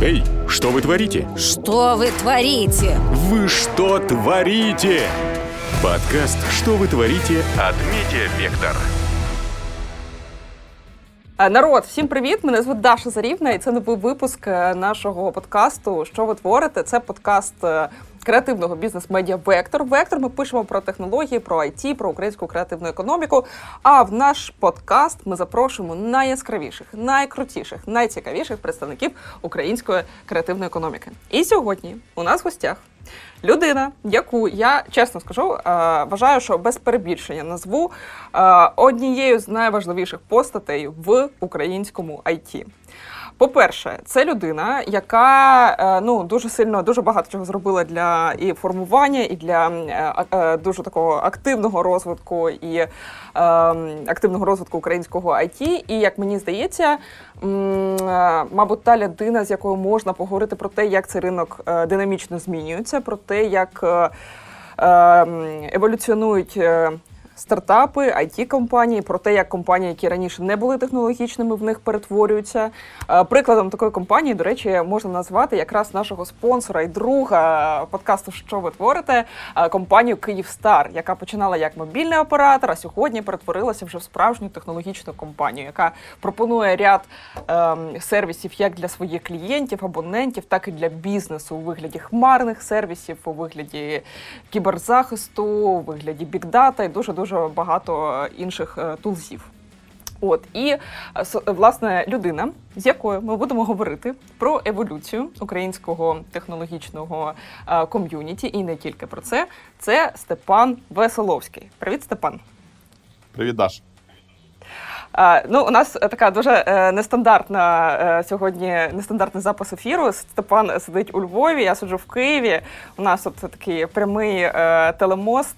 Эй, что вы творите? Что вы творите? Вы что творите? Подкаст «Что вы творите» от Медиавектор. Е, Народ, всім привіт! Мене звуть Даша Зарівна, і це новий випуск е, нашого подкасту. Що ви творите? Це подкаст е, креативного бізнес-медіа Вектор. Вектор ми пишемо про технології, про IT, про українську креативну економіку. А в наш подкаст ми запрошуємо найяскравіших, найкрутіших, найцікавіших представників української креативної економіки. І сьогодні у нас в гостях. Людина, яку я чесно скажу, е, вважаю, що без перебільшення назву е, однією з найважливіших постатей в українському IT. По-перше, це людина, яка е, ну дуже сильно дуже багато чого зробила для і формування, і для е, е, дуже такого активного розвитку і активного розвитку українського IT. І як мені здається, мабуть, та людина, з якою можна поговорити про те, як цей ринок динамічно змінюється, про те, як еволюціонують. Стартапи, it компанії про те, як компанії, які раніше не були технологічними, в них перетворюються. Е, Прикладом такої компанії, до речі, можна назвати якраз нашого спонсора і друга подкасту Що ви творите е, компанію Київстар, яка починала як мобільний оператор, а сьогодні перетворилася вже в справжню технологічну компанію, яка пропонує ряд ем, сервісів як для своїх клієнтів, абонентів, так і для бізнесу у вигляді хмарних сервісів, у вигляді кіберзахисту, у вигляді бікдата і дуже дуже багато е, інших е, тулзів. От і е, власне людина, з якою ми будемо говорити про еволюцію українського технологічного ком'юніті, і не тільки про це. Це Степан Веселовський. Привіт, Степан. Привіт, Даш. Ну, у нас така дуже е, нестандартна е, сьогодні нестандартний запис ефіру. Степан сидить у Львові, я сиджу в Києві. У нас от такий прямий е, телемост.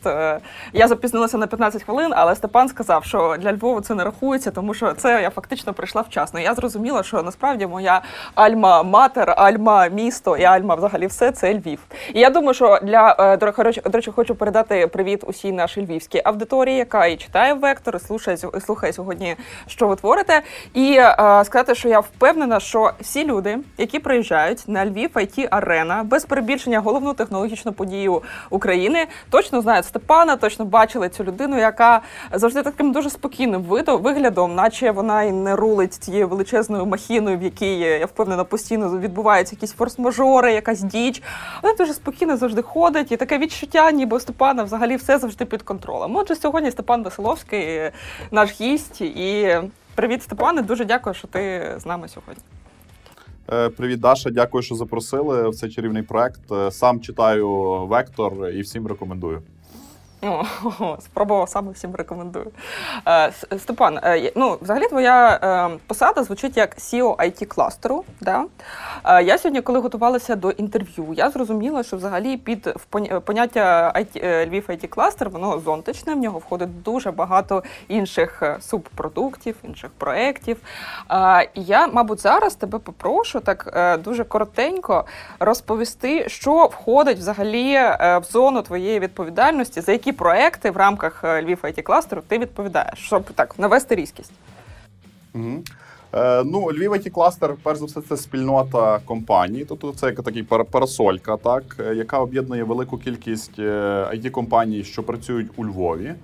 Я запізнилася на 15 хвилин, але Степан сказав, що для Львова це не рахується, тому що це я фактично прийшла вчасно. Я зрозуміла, що насправді моя альма-матер, альма-місто і альма взагалі все це Львів. І я думаю, що для до речі, хочу передати привіт усій нашій львівській аудиторії, яка і читає вектор, і слухає, і слухає сьогодні, що ви творите. І е, сказати, що я впевнена, що всі люди, які приїжджають на Львів IT Арена, без перебільшення головну технологічну подію України, точно знають Степана, точно бачили цю людину, яка завжди таким дуже спокійним видом, виглядом, наче вона і не рулить цією величезною махіною, в якій я впевнена постійно відбуваються якісь форс-мажори, якась діч. Вона дуже спокійно завжди ходить, і таке відчуття, ніби Степана взагалі все завжди під контролем. Отже, сьогодні Степан Веселовський, наш гість. І привіт, Степане. Дуже дякую, що ти з нами сьогодні. Е, Привіт, Даша. Дякую, що запросили в цей чарівний проект. Е, Сам читаю Вектор і всім рекомендую. О, спробував саме всім рекомендую. Е, Степан, е, ну взагалі твоя е, посада звучить як CEO IT кластеру. Да? Я сьогодні, коли готувалася до інтерв'ю, я зрозуміла, що взагалі під поняття IT, Львів IT кластер воно зонтичне. В нього входить дуже багато інших субпродуктів, інших проєктів. Я, мабуть, зараз тебе попрошу так дуже коротенько розповісти, що входить взагалі в зону твоєї відповідальності, за які проекти в рамках е, Львів IT кластеру ти відповідаєш, щоб так навести різкість. Угу. Е, ну, Львів IT кластер, перш за все, це спільнота компаній. Тобто це як такий парасолька, так, е, яка об'єднує велику кількість it компаній, що працюють у Львові.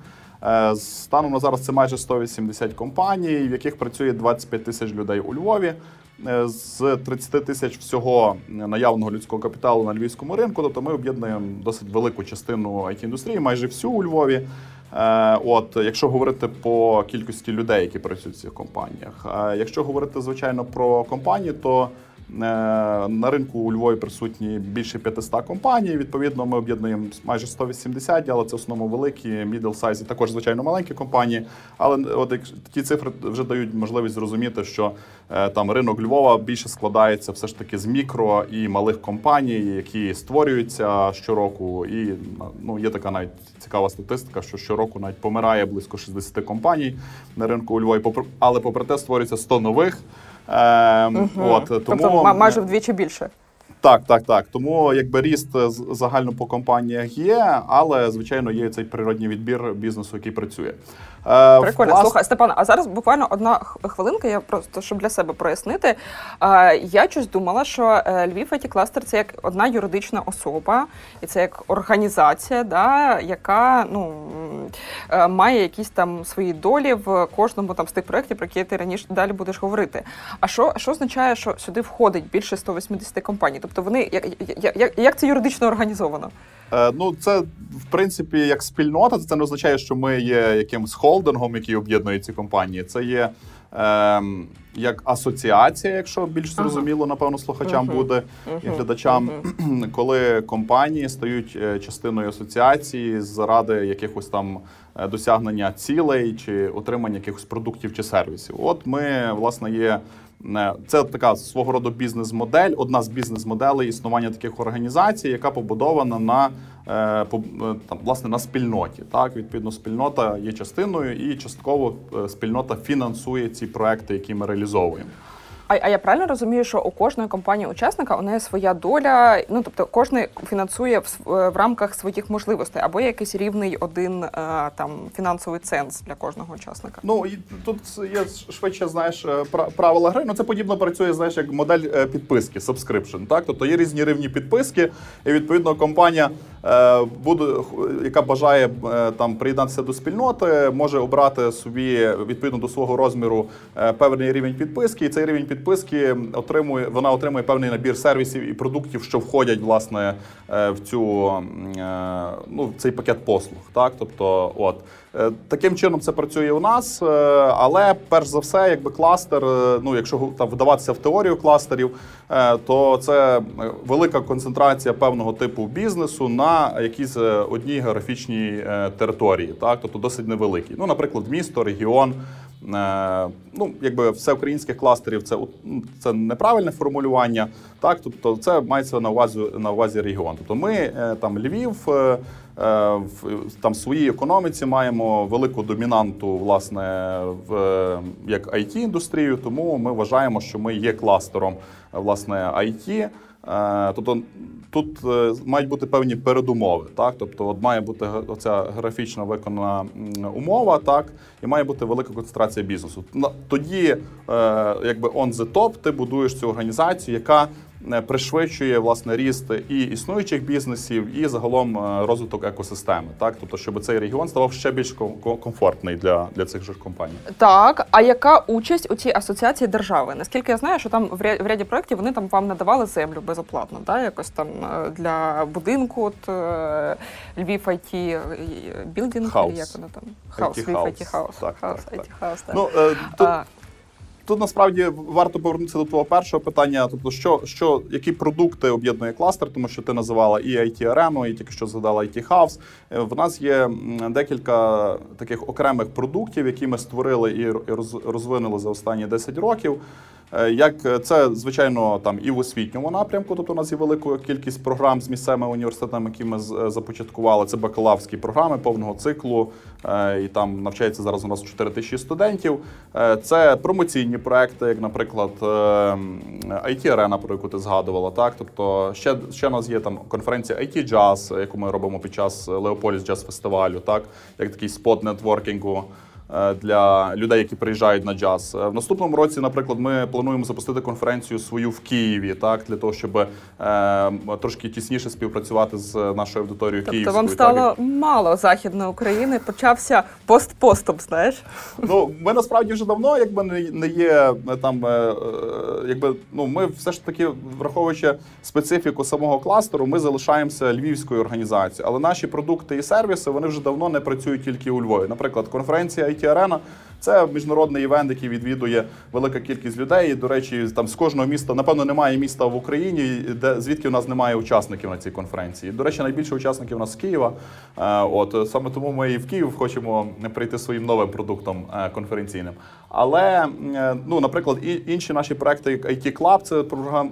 Е, Станом на зараз це майже 180 компаній, в яких працює 25 тисяч людей у Львові. Е, З 30 тисяч всього наявного людського капіталу на львівському ринку. Тобто ми об'єднуємо досить велику частину it індустрії, майже всю у Львові. Е, От, якщо говорити по кількості людей, які працюють в цих компаніях. А якщо говорити звичайно про компанії, то е, на ринку у Львові присутні більше 500 компаній. Відповідно, ми об'єднуємо майже 180, але це в основному великі, middle size також звичайно маленькі компанії. Але от ті цифри вже дають можливість зрозуміти, що е, там ринок Львова більше складається все ж таки з мікро і малих компаній, які створюються щороку. І ну є така навіть цікава статистика, що щороку навіть помирає близько 60 компаній на ринку у Львові. Але попри те створюється 100 нових. Е, от, тому тобто майже вдвічі більше. Так, так, так. Тому якби ріст е, загально по компаніях є, але звичайно є цей природній відбір бізнесу, який працює. Е, Прикольно. влас- Слухай, Степан, а зараз буквально одна хвилинка, я просто щоб для себе прояснити. Е, Я щось думала, що Львів it кластер це як одна юридична особа, і це як організація, да, яка ну, має якісь там свої долі в кожному там з тих проєктів, про які ти раніше далі будеш говорити. А що, що означає, що сюди входить більше 180 компаній? Тобто вони як, як, як, як це юридично організовано? Е, Ну, це в принципі як спільнота. Це не означає, що ми є якимсь холдингом, який об'єднує ці компанії. Це є ем, як асоціація, якщо більш Ага. зрозуміло, напевно, слухачам Мгм. буде і Мгм. глядачам, коли компанії стають е, частиною асоціації заради якихось там е, досягнення цілей чи отримання якихось продуктів чи сервісів. От ми власне є. Це така свого роду бізнес-модель, одна з бізнес-моделей існування таких організацій, яка побудована на е, е, там власне на спільноті. Так, відповідно, спільнота є частиною, і частково е, спільнота фінансує ці проекти, які ми реалізовуємо. А, а я правильно розумію, що у кожної компанії учасника у неї своя доля, ну тобто кожен фінансує в, св- в рамках своїх можливостей, або є якийсь рівний один е, там фінансовий ценз для кожного учасника. Ну і тут є швидше, знаєш, е, пра- правила гри. Ну це подібно працює, знаєш, як модель е, підписки, subscription. Так, тобто є різні рівні підписки, і відповідно компанія е, буде, яка бажає е, там приєднатися до спільноти, може обрати собі відповідно до свого розміру е, певний рівень підписки, і цей рівень підписки отримує, вона отримує певний набір сервісів і продуктів, що входять власне е, в цю е, ну в цей пакет послуг. Так, тобто, от. Е, Таким чином це працює у нас, але перш за все, якби кластер, ну якщо там вдаватися в теорію кластерів, то це велика концентрація певного типу бізнесу на якійсь одній географічній території, так тобто досить невеликій. Ну, наприклад, місто, регіон. Е, Ну, якби всеукраїнських кластерів це ну, це неправильне формулювання. Так, тобто це мається на увазі на увазі регіон. Тобто ми е, там Львів. е, В там своїй економіці маємо велику домінанту, власне, в як it індустрію. Тому ми вважаємо, що ми є кластером власне IT. Тобто тут е, мають бути певні передумови, так тобто, от має бути оця графічно виконана умова, так і має бути велика концентрація бізнесу. Тоді, е, якби on the top, ти будуєш цю організацію, яка пришвидшує власне ріст і існуючих бізнесів, і загалом е, розвиток екосистеми, так тобто, щоб цей регіон ставав ще більш ком- ком- комфортний для, для цих же компаній. Так, а яка участь у цій асоціації держави? Наскільки я знаю, що там в ря- в ряді проєктів вони там вам надавали землю безоплатно, да? якось там е, для будинку, от е, Львів IT building, як воно там? Хаус, IT хаус. Так, Хаус, так, IT так. хаус, так. Ну е, тут Тут насправді варто повернутися до твого першого питання. Тобто, що, що які продукти об'єднує кластер, тому що ти називала і IT арену, і тільки що згадала IT House. Е, В нас є декілька таких окремих продуктів, які ми створили і роз- розвинули за останні 10 років. Е, Як е, це звичайно там і в освітньому напрямку, тобто у нас є велика кількість програм з місцевими університетами, які ми е, започаткували. Це бакалаврські програми повного циклу, і там навчається зараз у нас 4 тисячі студентів. Це промоційні проекти, як, наприклад, IT Arena, про яку ти згадувала. Так, тобто ще, ще у нас є там конференція IT Jazz, яку ми робимо під час Леополіс Jazz фестивалю, так як такий спот нетворкінгу для людей, які приїжджають на джаз. Е, В наступному році, наприклад, ми плануємо запустити конференцію свою в Києві, так для того, щоб е, трошки тісніше співпрацювати з нашою аудиторією тобто київською. вам так, стало мало західної України, почався пост-постом, знаєш? Ну, ми насправді вже давно, якби не, не є е, там, е, е, якби ну ми все ж таки, враховуючи специфіку самого кластеру, ми залишаємося львівською організацією. Але наші продукти і сервіси вони вже давно не працюють тільки у Львові. Наприклад, конференція IT Arena – це міжнародний івент, який відвідує велика кількість людей. До речі, там з кожного міста, напевно, немає міста в Україні, де звідки у нас немає учасників на цій конференції. До речі, найбільше учасників у нас з Києва. От саме тому ми і в Київ хочемо прийти своїм новим продуктом конференційним. Але е, ну, наприклад, інші наші проекти, як IT Club, це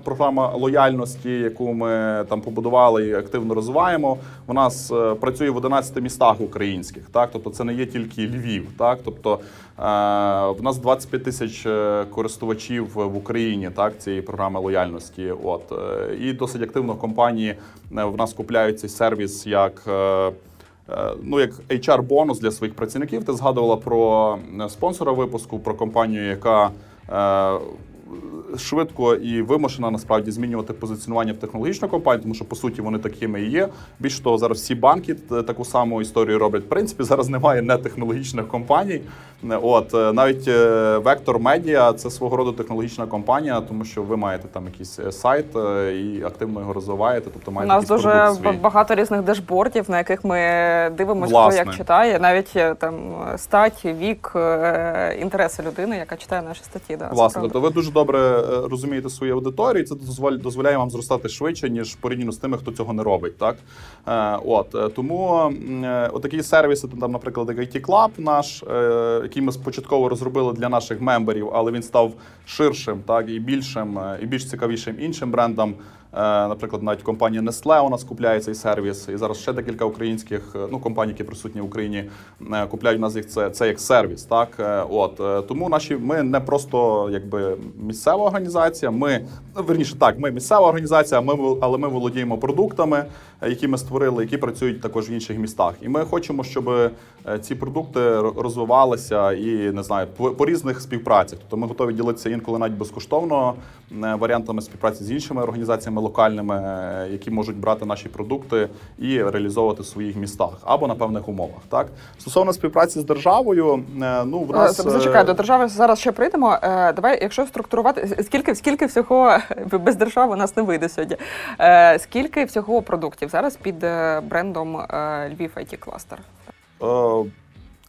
програма лояльності, яку ми там побудували і активно розвиваємо. У нас е, працює в 11 містах українських. Так, тобто це не є тільки Львів. Так, тобто В нас 25 тисяч е, користувачів в Україні так, цієї програми лояльності. От е, і досить активно компанії е, в нас купляють цей сервіс як. Е, Ну, як HR-бонус для своїх працівників. Ти згадувала про е, спонсора випуску, про компанію, яка е, швидко і вимушена насправді змінювати позиціонування в технологічну компанію, тому що по суті вони такими і є. Більше того, зараз всі банки таку саму історію роблять. В принципі, зараз немає нетехнологічних компаній. Е, От е, навіть е, Vector Media – це свого роду технологічна компанія, тому що ви маєте там якийсь е, сайт е, і активно його розвиваєте. Тобто У нас дуже свій. багато різних дешбордів, на яких ми дивимося, Власне. хто як читає, навіть е, там стать, вік, е, інтереси людини, яка читає наші статті. Да, Власне, правда. тобто ви дуже добре е, розумієте свою аудиторію, це дозволяє, вам зростати швидше, ніж порівняно з тими, хто цього не робить. Так? Е, от, е, тому отакі сервіси, там, наприклад, IT Club наш, який ми спочатково розробили для наших мемберів, але він став ширшим так, і більшим, і більш цікавішим іншим брендам. Е, Наприклад, навіть компанія Nestle у нас купляє цей сервіс, і зараз ще декілька українських е, ну, компаній, які присутні в Україні, е, купляють у нас їх це, це як сервіс. Так, от тому наші ми не просто якби місцева організація. Ми ну, верніше так, ми місцева організація, ми але ми володіємо продуктами, які ми створили, які працюють також в інших містах. І ми хочемо, щоб ці продукти розвивалися і не знаю по, по різних співпрацях. Тобто ми готові ділитися інколи навіть безкоштовно варіантами співпраці з іншими організаціями локальними, е, які можуть брати наші продукти і реалізовувати в своїх містах або на певних умовах. Так стосовно співпраці з державою, е, ну в нас Е, Зачекай, до держави зараз ще прийдемо. Давай, якщо структурувати, скільки, скільки всього без держави у нас не вийде сьогодні. Скільки всього продуктів зараз під брендом Львів IT Cluster? Е,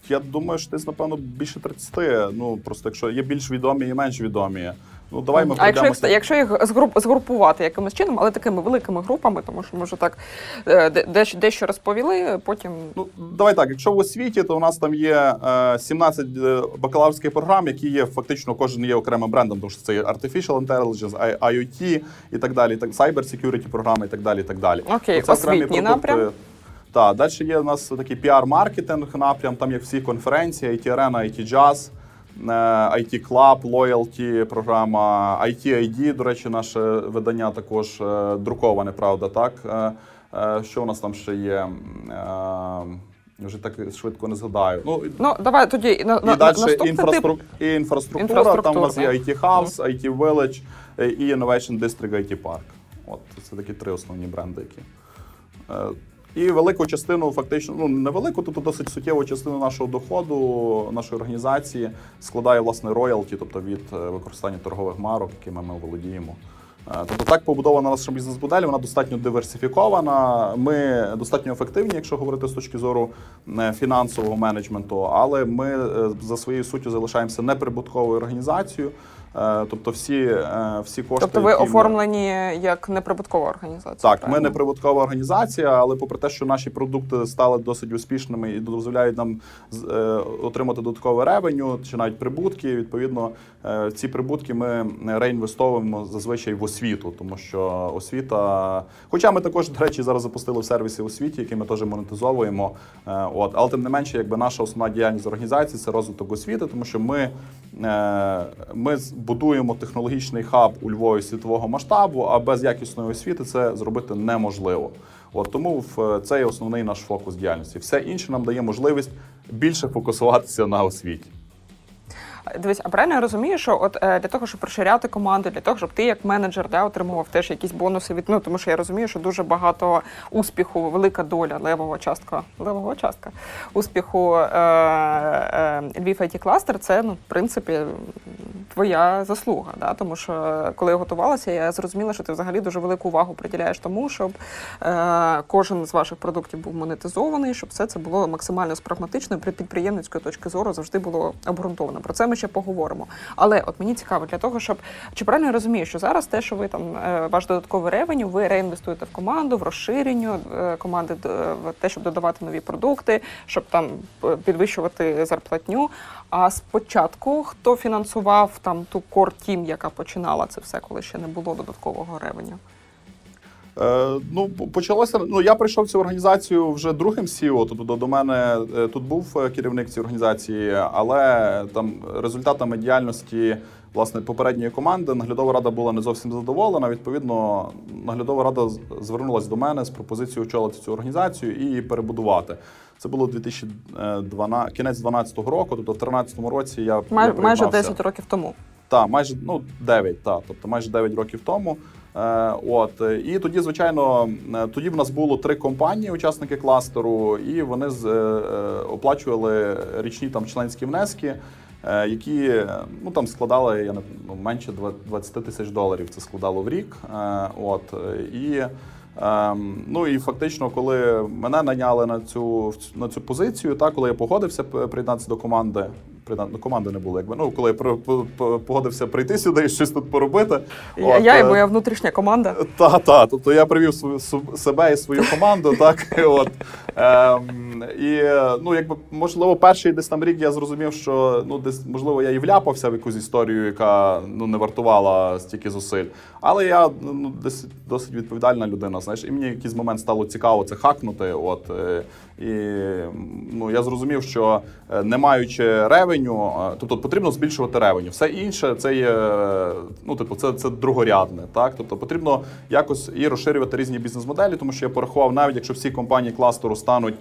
я думаю, що десь, напевно, більше 30. Ну просто якщо є більш відомі і менш відомі. Ну давай ми а якщо їх, якщо їх згруп, згрупувати якимось чином, але такими великими групами, тому що ми вже так е, дещо, дещо розповіли, потім Ну, давай так, якщо в освіті, то у нас там є е, 17 е, бакалаврських програм, які є фактично кожен є окремим брендом, тому що це є Artificial Intelligence, IoT і так далі, так, Cyber Security програми і так далі. І так далі. Окей, це освітній продукти. напрям. Так, далі є у нас такий піар-маркетинг напрям, там є всі конференції, IT Arena, IT Jazz, е, IT Club, Loyalty програма, IT ID, до речі, наше видання також е, друковане, правда, так? Е, е, Що у нас там ще є? Е, Вже так швидко не згадаю. Ну, ну давай тоді на, на, далі наступний тип. і інфраструктура, Інфраструктура, там у нас є. IT House, IT Village е, і Innovation District IT Park. От це такі три основні бренди, які. І велику частину, фактично, ну не велику, тобто досить суттєву частину нашого доходу, нашої організації складає власне роялті, тобто від е, використання торгових марок, якими ми володіємо. Е, Тобто так побудована наша бізнес-модель, вона достатньо диверсифікована. Ми достатньо ефективні, якщо говорити з точки зору е, фінансового менеджменту, але ми за своєю суттю залишаємося неприбутковою організацією. Е, Тобто всі, е, всі кошти. Тобто ви які ми- оформлені як неприбуткова організація. так, ми правильно? не прибуткова організація, але попри те, що наші продукти стали досить успішними і дозволяють нам е, отримати додаткове ревеню чи навіть прибутки. Відповідно, ці прибутки ми реінвестовуємо зазвичай в освіту, тому що освіта. Хоча ми також, до речі, зараз запустили в сервісі освіті, які ми теж монетизовуємо. От, але тим не менше, якби наша основна діяльність організації це розвиток освіти, тому що ми, ми будуємо технологічний хаб у Львові світового масштабу, а без якісної освіти це зробити неможливо. От тому в це є основний наш фокус діяльності. Все інше нам дає можливість більше фокусуватися на освіті. Дивись, а правильно я розумію, що от е, для того, щоб розширяти команду, для того, щоб ти як менеджер да, отримував теж якісь бонуси від ну, тому що я розумію, що дуже багато успіху, велика доля левого частка, левого частка успіху е, е, IT Cluster – це ну, в принципі твоя заслуга. Да? Тому що коли я готувалася, я зрозуміла, що ти взагалі дуже велику увагу приділяєш тому, щоб е, кожен з ваших продуктів був монетизований, щоб все це було максимально з прагматичної при підприємницької точки зору завжди було обґрунтовано. Про це ми ще поговоримо. Але от мені цікаво для того, щоб чи правильно я розумію, що зараз те, що ви там е, ваш додатковий ревеню, ви реінвестуєте в команду, в розширенню е, команди, в те, щоб додавати нові продукти, щоб там е, підвищувати зарплатню. А спочатку хто фінансував там ту кор тім, яка починала це все, коли ще не було додаткового ревеню? Е, ну, почалося. Ну, я прийшов в цю організацію вже другим CEO, Тобто до, до мене е, тут був е, керівник цієї організації, але там результатами діяльності власне попередньої команди наглядова рада була не зовсім задоволена. Відповідно, наглядова рада звернулася до мене з пропозицією очолити цю організацію і її перебудувати. Це було 2012, кінець 2012 року, тобто в 2013 році я, Май, я майже приймався. 10 років тому. Так, майже ну 9, так, тобто майже 9 років тому. Е, от і тоді, звичайно, е, тоді в нас було три компанії, учасники кластеру, і вони з, е, оплачували річні там членські внески, які ну там складали я не ну, менше два- 20 тисяч доларів. Це складало в рік. От і. Ем, ну і фактично, коли мене наняли на цю на цю позицію, так коли я погодився приєднатися до команди, приєдна- до команди не було, якби ну коли я про- по- по- погодився прийти сюди і щось тут поробити. Я, от, я і е, моя внутрішня команда. та, та, тобто я привів свою себе і свою команду, так от і е, ну, якби можливо, перший десь там рік я зрозумів, що ну десь можливо я і вляпався в якусь історію, яка ну не вартувала стільки зусиль. Але я ну десь досить відповідальна людина. Знаєш, і мені в якийсь момент стало цікаво це хакнути. От е, і ну я зрозумів, що е, не маючи ревеню, тобто потрібно збільшувати ревеню. Все інше це є ну, типу, це, це другорядне. Так, тобто потрібно якось і розширювати різні бізнес-моделі, тому що я порахував, навіть якщо всі компанії кластеру стануть.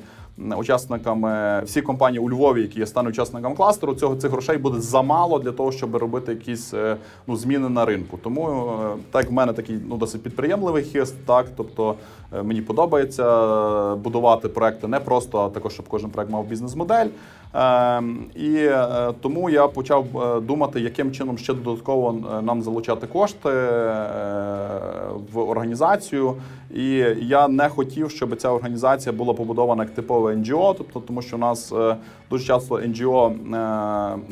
Учасниками всі компанії у Львові, які стануть учасниками кластеру, цього цих грошей буде замало для того, щоб робити якісь е, ну зміни на ринку. Тому е, так в мене такий ну досить підприємливий хист, так тобто мені подобається е, будувати проекти не просто, а також щоб кожен проект мав бізнес-модель. Ем, І е, тому я почав е, думати, яким чином ще додатково е, нам залучати кошти е, в організацію. І я не хотів, щоб ця організація була побудована як типове НГО, тобто тому, що у нас е, дуже часто НГО е,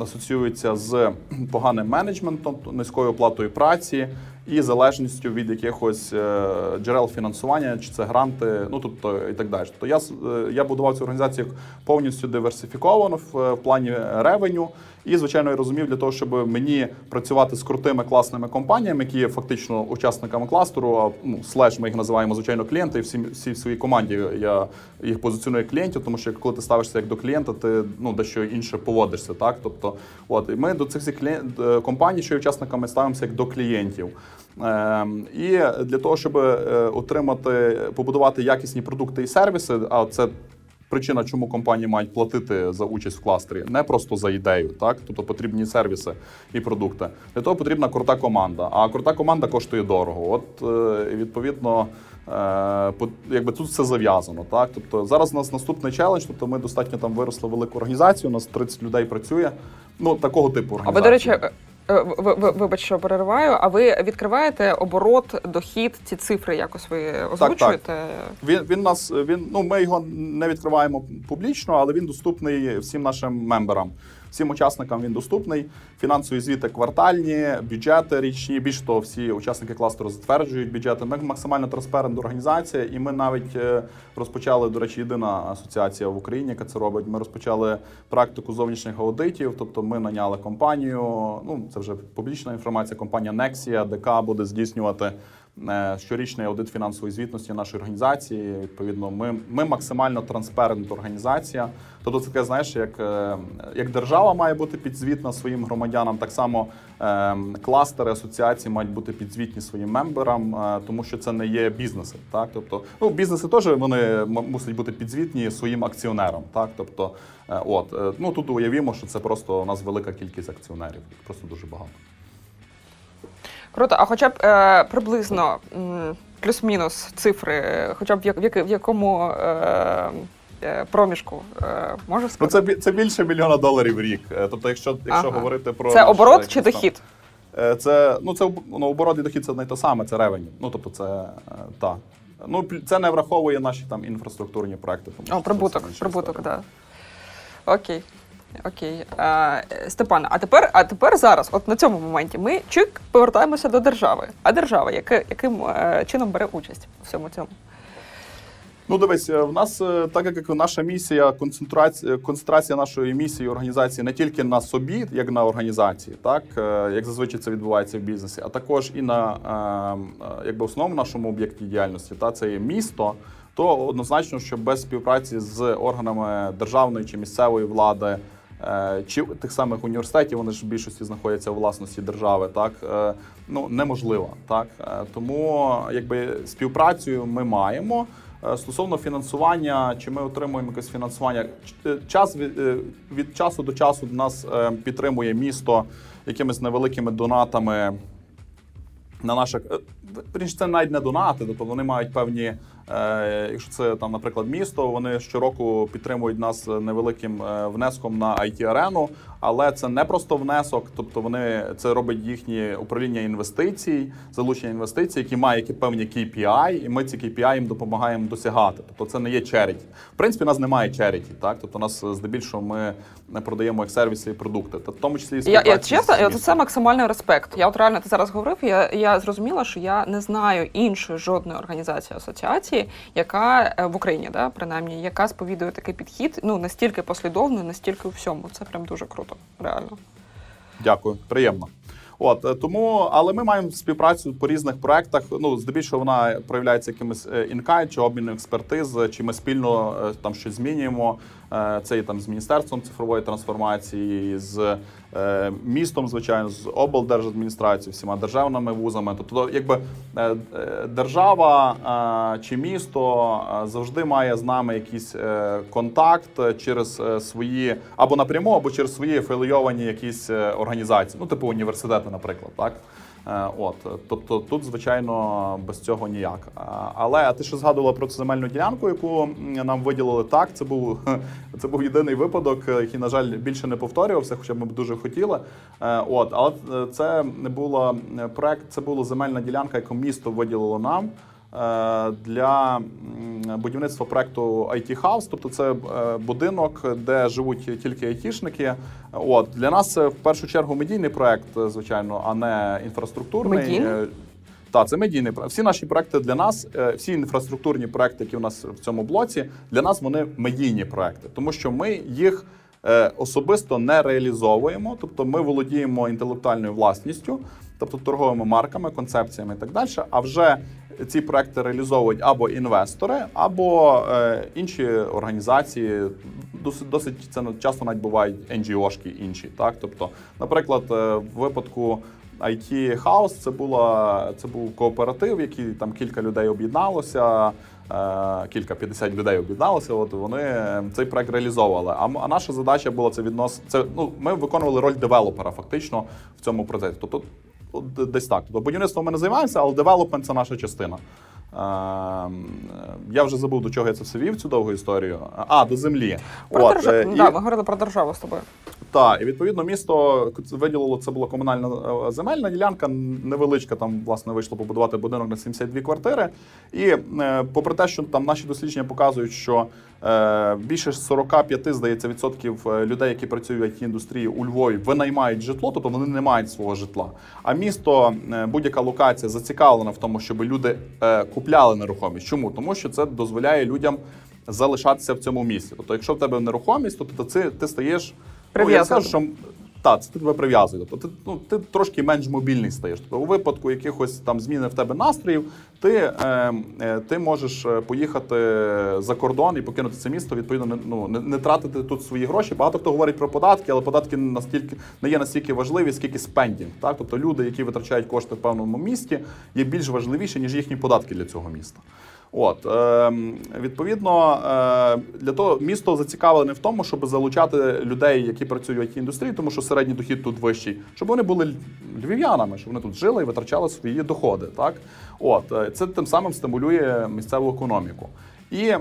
асоціюється з поганим менеджментом, низькою оплатою праці і залежністю від якихось е, джерел фінансування, чи це гранти, ну тобто і так далі. Тобто я е, я будував цю організацію повністю диверсифіковано в, е, в плані ревеню. І, звичайно, я розумів для того, щоб мені працювати з крутими класними компаніями, які є фактично учасниками кластеру, а ну слеш ми їх називаємо звичайно клієнти. І всі, всі в своїй команді я їх позиціоную як клієнтів, тому що коли ти ставишся як до клієнта, ти ну дещо інше поводишся. Так, тобто, от і ми до цих всіх клієн- е, компаній, що є учасниками, ставимося як до клієнтів. Ем, і для того, щоб е, отримати, побудувати якісні продукти і сервіси, а це причина, чому компанії мають платити за участь в кластері, не просто за ідею, так тобто потрібні сервіси і продукти. Для того потрібна крута команда. А крута команда коштує дорого. От е, відповідно. е, Якби тут все зав'язано, так тобто зараз у нас наступний challenge. Тобто ми достатньо там виросли велику організацію. У нас 30 людей працює. Ну такого типу А організації. ви, до речі, вибач, що перериваю, а ви відкриваєте оборот, дохід, ці цифри якось ви озвучуєте? Він він нас він ну ми його не відкриваємо публічно, але він доступний всім нашим member 'ам. Всім учасникам він доступний. Фінансові звіти квартальні, бюджети річні. Більш того, всі учасники кластеру затверджують бюджети. Ми максимально транспарентна організація, і ми навіть е, розпочали, до речі, єдина асоціація в Україні, яка це робить. Ми розпочали практику зовнішніх аудитів. Тобто, ми наняли компанію. Ну це вже публічна інформація. Компанія Nexia, ДК буде здійснювати щорічний аудит фінансової звітності нашої організації. Відповідно, ми, ми максимально транспарентна організація. Тобто, це таке, знаєш, як, е, як держава має бути підзвітна своїм громадянам, так само е, кластери асоціації мають бути підзвітні своїм member 'ам, е, тому що це не є бізнеси. Так, тобто, ну бізнеси теж вони мусять бути підзвітні своїм акціонерам. Так, тобто, е, от е, ну тут уявімо, що це просто у нас велика кількість акціонерів, просто дуже багато. Круто, а хоча б е, приблизно м, плюс-мінус цифри, хоча б в, як, в, якому е, е, проміжку е, можеш Ну сказати? це бі- це більше мільйона доларів в рік. Е, Тобто, якщо якщо Ага. говорити про Це наш, оборот чи якийсь там- дохід? Е, Це ну це об- ну, оборот і дохід це не те саме, це ревені. Ну тобто, це е, та. Ну плю- це не враховує наші там інфраструктурні проекти. Тому що О, це прибуток, інша прибуток, історія. так. Да. Окей. Окей. А, е, Степан, а тепер, а тепер зараз, от на цьому моменті, ми чик повертаємося до держави. А держава яке, яким е, чином бере участь у всьому цьому? Ну, дивись, е, в нас так як наша місія, концентрація, концентрація нашої місії організації не тільки на собі, як на організації, так як зазвичай це відбувається в бізнесі, а також і на якби основному нашому об'єкті діяльності, та це є місто. То однозначно, що без співпраці з органами державної чи місцевої влади. Е, Чи тих самих університетів вони ж в більшості знаходяться у власності держави, так е, ну неможливо, так Е, тому якби співпрацю ми маємо. Стосовно фінансування, чи ми отримуємо якесь фінансування? Час від, від часу до часу нас е, підтримує місто якимись невеликими донатами на наших. це навіть не донати, тобто вони мають певні. Е, якщо це там, наприклад, місто, вони щороку підтримують нас невеликим е, внеском на it арену але це не просто внесок, тобто вони це робить їхнє управління інвестицій, залучення інвестицій, які має які певні KPI, і ми ці KPI їм допомагаємо досягати. Тобто це не є charity. В принципі, у нас немає charity, так тобто у нас е, здебільшого ми не продаємо як сервіси і продукти, та в тому числі і Я, я чесно, я- це максимальний респект. Я от реально ти зараз говорив. Я, я зрозуміла, що я не знаю іншої жодної організації асоціації, яка е, в Україні, да, принаймні, яка сповідує такий підхід, ну настільки послідовно, настільки у всьому. Це прям дуже круто, реально. Дякую, приємно. От е, тому, але ми маємо співпрацю по різних проектах. Ну, здебільшого вона проявляється якимось інкай чи обмін експертиз, чи ми спільно е, там щось змінюємо. Е, Це і там з міністерством цифрової трансформації, з е, містом, звичайно, з облдержадміністрацією, всіма державними вузами. Тобто, якби е, е, держава е, чи місто е, завжди має з нами якийсь е, контакт е, через е, свої або напряму, або через свої афілійовані якісь е, організації, ну типу університети, наприклад, так. Е, От, тобто тут, звичайно, без цього ніяк. Але а ти що згадувала про цю земельну ділянку, яку нам виділили так. Це був це був єдиний випадок, е, який, на жаль, більше не повторювався, хоча ми б дуже хотіли. Е, От, але е, це не було е, проект, це була земельна ділянка, яку місто виділило нам. Е, Для будівництва проекту IT House, тобто це е, будинок, де живуть тільки айтішники. От для нас це в першу чергу медійний проект, звичайно, а не інфраструктурний. Медійний? Е, Так, це медійний проект. Всі наші проекти для нас, всі інфраструктурні проекти, які у нас в цьому блоці, для нас вони медійні проекти, тому що ми їх особисто не реалізовуємо, тобто ми володіємо інтелектуальною власністю, тобто торговими марками, концепціями і так далі. А вже ці проекти реалізовують або інвестори, або е, інші організації. Досить, досить це часто навіть бувають NGO-шки інші. Так, тобто, наприклад, е, в випадку. IT House це була це був кооператив, який там кілька людей об'єдналося. е, Кілька 50 людей об'єдналося. От вони е, цей проект реалізовували. А, наша задача була це віднос. Це ну ми виконували роль девелопера фактично в цьому процесі. Тобто десь так. Тобто будівництвом ми не займаємося, але девелопмент це наша частина. Ем, Я вже забув, до чого я це все вів, цю довгу історію. А, до землі. Про От, державу. е, Да, ми говорили про державу з тобою. так, і відповідно місто виділило це була комунальна е, земельна ділянка, невеличка. Там власне вийшло побудувати будинок на 72 квартири. І е, попри те, що там наші дослідження показують, що більше 45, здається, відсотків е, людей, які працюють в it індустрії у Львові, винаймають житло, тобто вони не мають свого житла. А місто, е, будь-яка локація зацікавлена в тому, щоб люди е, купляли нерухомість. Чому? Тому що це дозволяє людям залишатися в цьому місці. Тобто, якщо в тебе нерухомість, то ти, ти стаєш Ну, я скажу, що так, це тебе прив'язує. Тобто ти, ну, ти трошки менш мобільний стаєш. Тобто, у випадку якихось там зміни в тебе настроїв, ти, е, е, ти можеш е, поїхати за кордон і покинути це місто, відповідно, не, ну, не, не тратити тут свої гроші. Багато хто говорить про податки, але податки настільки не є настільки важливі, скільки spending. Так? Тобто люди, які витрачають кошти в певному місті, є більш важливіші, ніж їхні податки для цього міста. От е, відповідно, е, для того місто зацікавлене в тому, щоб залучати людей, які працюють в it індустрії, тому що середній дохід тут вищий, щоб вони були львів'янами, щоб вони тут жили і витрачали свої доходи. Так, от е, це тим самим стимулює місцеву економіку. І е,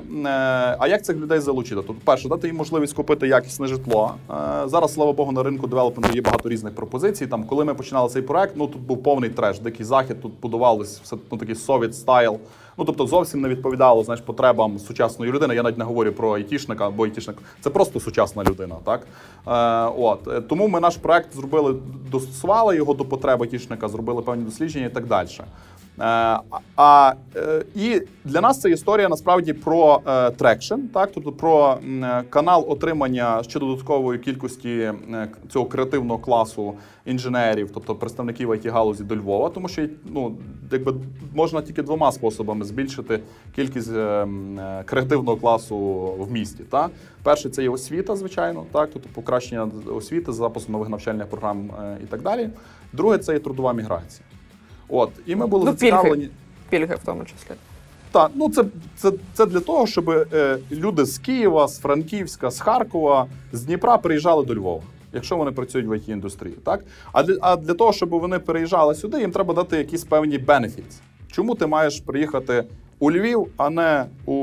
а як цих людей залучити? Тобто, перше, дати їм можливість купити якісне житло. Е, зараз, слава Богу, на ринку девелопменту є багато різних пропозицій. Там, коли ми починали цей проект, ну тут був повний треш, дикий захід, тут будувалось все ну, такий совіт стайл. Ну тобто зовсім не відповідало знаєш, потребам сучасної людини. Я навіть не говорю про айтішника, бо айтішник це просто сучасна людина. Так е, от Е, тому ми наш проект зробили, достосували його до потреб айтішника, зробили певні дослідження і так далі. Е, а, е, і для нас це історія насправді про traction, так тобто про е, канал отримання ще додаткової кількості цього креативного класу інженерів, тобто представників IT галузі до Львова, тому що ну якби можна тільки двома способами збільшити кількість креативного класу в місті. Так? Перший це є освіта, звичайно, так тобто покращення освіти, запуск нових навчальних програм і так далі. Друге це є трудова міграція. От і ми були Ну, пільги. зацікавлені. Пільги в тому числі. Так, ну це, це, це для того, щоб е, люди з Києва, з Франківська, з Харкова, з Дніпра приїжджали до Львова, якщо вони працюють в it індустрії. Так? А для, а для того, щоб вони переїжджали сюди, їм треба дати якісь певні benefits. Чому ти маєш приїхати у Львів, а не у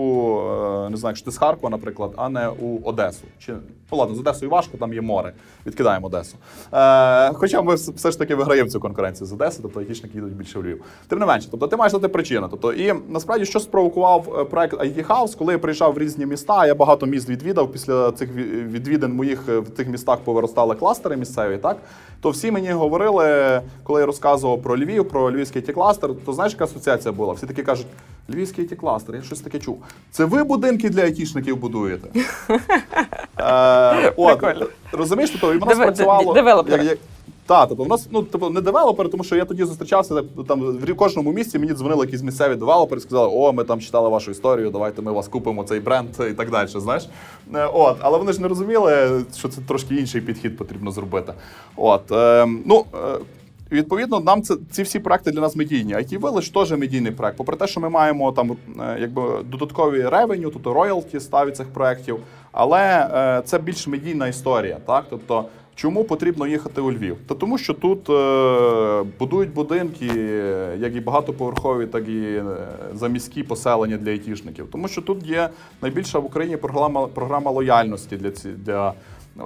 е, не знаю, якщо ти з Харкова, наприклад, а не у Одесу? Чи ну ладно, з Одесою важко, там є море. Відкидаємо Одесу. Е, хоча ми все ж таки виграємо цю конкуренцію з Одеси, тобто айтішники їдуть більше в Львів. Тим не менше, тобто ти маєш дати причину. Тобто, і насправді що спровокував е, проект IT House, коли я приїжджав в різні міста, я багато міст відвідав. Після цих відвідин моїх е, в цих містах повиростали кластери місцеві, так то всі мені говорили, коли я розказував про Львів, про львівський IT кластер, то знаєш, яка асоціація була? Всі такі кажуть. Львівський IT кластер, я щось таке чув. Це ви будинки для айтішників будуєте? Е, от, Прикольно. розумієш, тобто, і воно Деве- спрацювало. Девелопер. як- як- Так, тобто, у нас ну типу не девелопери, тому що я тоді зустрічався там в кожному місці. Мені дзвонили якісь місцеві девелопери, сказали, о, ми там читали вашу історію, давайте ми вас купимо цей бренд і так далі. Знаєш, Е, от, але вони ж не розуміли, що це трошки інший підхід потрібно зробити. От е, ну. Е, Відповідно, нам це ці всі проекти для нас медійні. IT Village теж медійний проект. Попри те, що ми маємо там е, якби додаткові ревеню, тобто роялті ставить цих проєктів, але е, це більш медійна історія. Так, тобто, чому потрібно їхати у Львів? Та тому, що тут е, будують будинки, як і багатоповерхові, так і е, заміські поселення для айтішників. Тому що тут є найбільша в Україні програма програма лояльності для ці для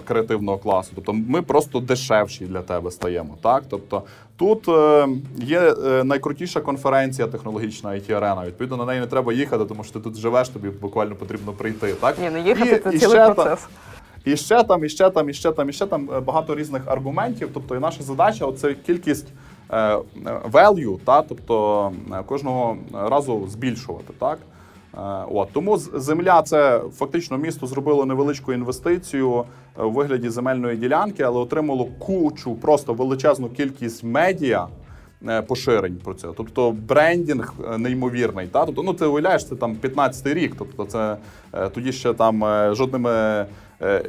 креативного класу. Тобто ми просто дешевші для тебе стаємо. Так? Тобто тут е, є е, найкрутіша конференція технологічна IT арена. Відповідно, на неї не треба їхати, тому що ти тут живеш, тобі буквально потрібно прийти. Так? Ні, ну їхати це І- і цілий ще та- процес. і ще там, і ще там, і ще там, і ще там е, багато різних аргументів. Тобто, і наша задача це кількість value, та, тобто кожного разу збільшувати. Так? Е, От тому земля це фактично місто зробило невеличку інвестицію е, у вигляді земельної ділянки, але отримало кучу, просто величезну кількість медіа. е, Поширень про це, тобто брендінг неймовірний. Та? Тобто, ну ти уявляєш, це там 15-й рік. Тобто, це тоді ще там жодними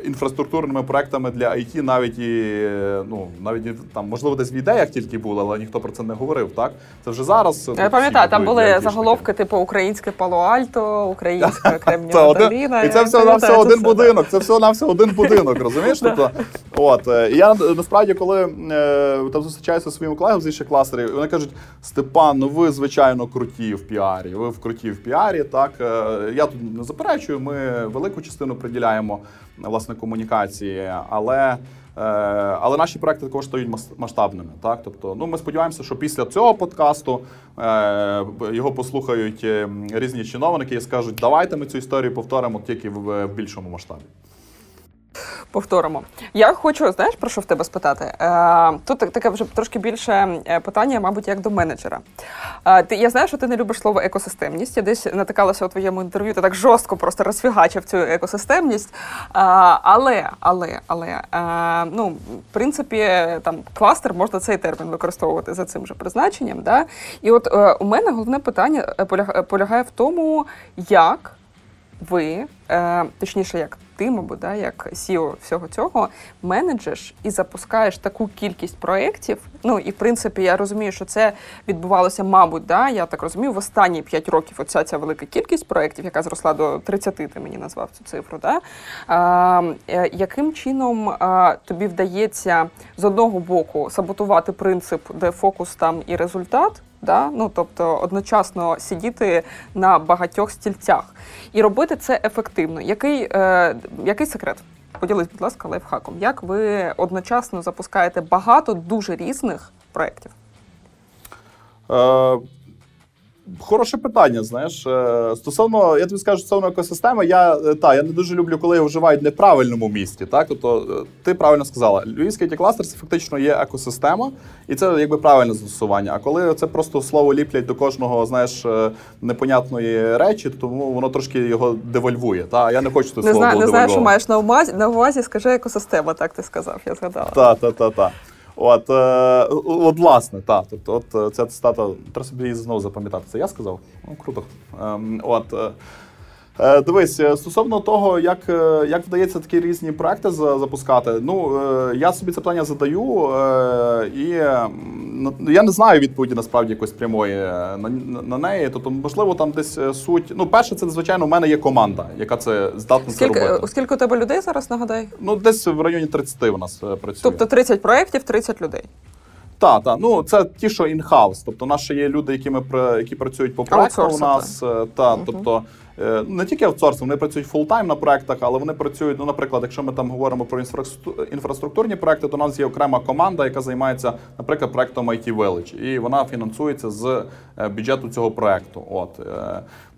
інфраструктурними проектами для IT навіть і е, ну навіть там можливо десь в ідеях тільки було, але ніхто про це не говорив. Так це вже зараз. е, Я пам'ятаю, там були заголовки, типу українське Пало-Альто, українська доліна. і це все на все один будинок. Це все на все один будинок, розумієш? Тобто, от е, і я насправді, коли е, там зустрічаюся зі своїми колегами з інших кластерів, вони кажуть: Степан, ну ви звичайно круті в піарі. Ви в круті в піарі. Так е, я тут не заперечую. Ми велику частину приділяємо власне комунікації, але. е, Але наші проекти також стають масштабними. Так, тобто, ну ми сподіваємося, що після цього подкасту е, його послухають е, різні чиновники і скажуть, давайте ми цю історію повторимо тільки в більшому масштабі. Повторимо. Я хочу, знаєш, про що в тебе спитати? Е, тут таке вже трошки більше е, питання, мабуть, як до менеджера. Е, ти, я знаю, що ти не любиш слово екосистемність. Я десь натикалася у твоєму інтерв'ю, ти так жорстко просто розфігачив цю екосистемність. Але, але, але, ну, в принципі, там кластер можна цей термін використовувати за цим же призначенням. Да? І от у мене головне питання полягає в тому, як ви, точніше, як ти, мабуть, да, як CEO всього цього, менеджеш і запускаєш таку кількість проєктів. Ну і в принципі, я розумію, що це відбувалося, мабуть, да, я так розумію, в останні 5 років оця ця велика кількість проєктів, яка зросла до 30, ти мені назвав цю цифру. Да? А, е, яким чином а, тобі вдається з одного боку саботувати принцип, де фокус там і результат? Да? Ну, тобто одночасно сидіти на багатьох стільцях і робити це ефективно. Який, е, який секрет? Поділись, будь ласка, лайфхаком. Як ви одночасно запускаєте багато дуже різних проєктів? Е, Хороше питання, знаєш. Е, Стосовно, я тобі скажу, стосовно екосистеми, я е, та я не дуже люблю, коли його вживають в неправильному місті. Так, тобто ти правильно сказала, Львівський it кластер це фактично є екосистема, і це якби правильне застосування. А коли це просто слово ліплять до кожного, знаєш, непонятної речі, тому воно трошки його девальвує. Та я не хочу це Не слово знаю, було не знаю, що маєш на увазі. На увазі скажи екосистема, так ти сказав, я згадала. Та, та, та, та. От, е, от власне, так. Тобто, от е, ця цитата, треба собі знову запам'ятати. Це я сказав? Ну, круто. Е, от, е, е, дивись, е, стосовно того, як, е, як вдається такі різні проекти за- запускати, ну, е, я собі це питання задаю, е, і я не знаю відповіді насправді якоїсь прямої е, на, на, неї. Тобто, можливо, там десь е, суть. Ну, перше, це, звичайно, у мене є команда, яка це здатна це Скільки, робити. скільки у тебе людей зараз нагадай? Ну, десь в районі 30 у нас е, працює. Тобто 30 проєктів, 30 людей. Так, так. Ну це ті, що in-house. Тобто, у нас ще є люди, які ми які працюють по проекту. У нас е, та, тобто. е, Не тільки аутсорсом, вони працюють фултайм на проектах, але вони працюють. Ну, наприклад, якщо ми там говоримо про інфраструк- інфраструктурні проекти, то у нас є окрема команда, яка займається, наприклад, проектом IT Village. І вона фінансується з е, бюджету цього проекту. От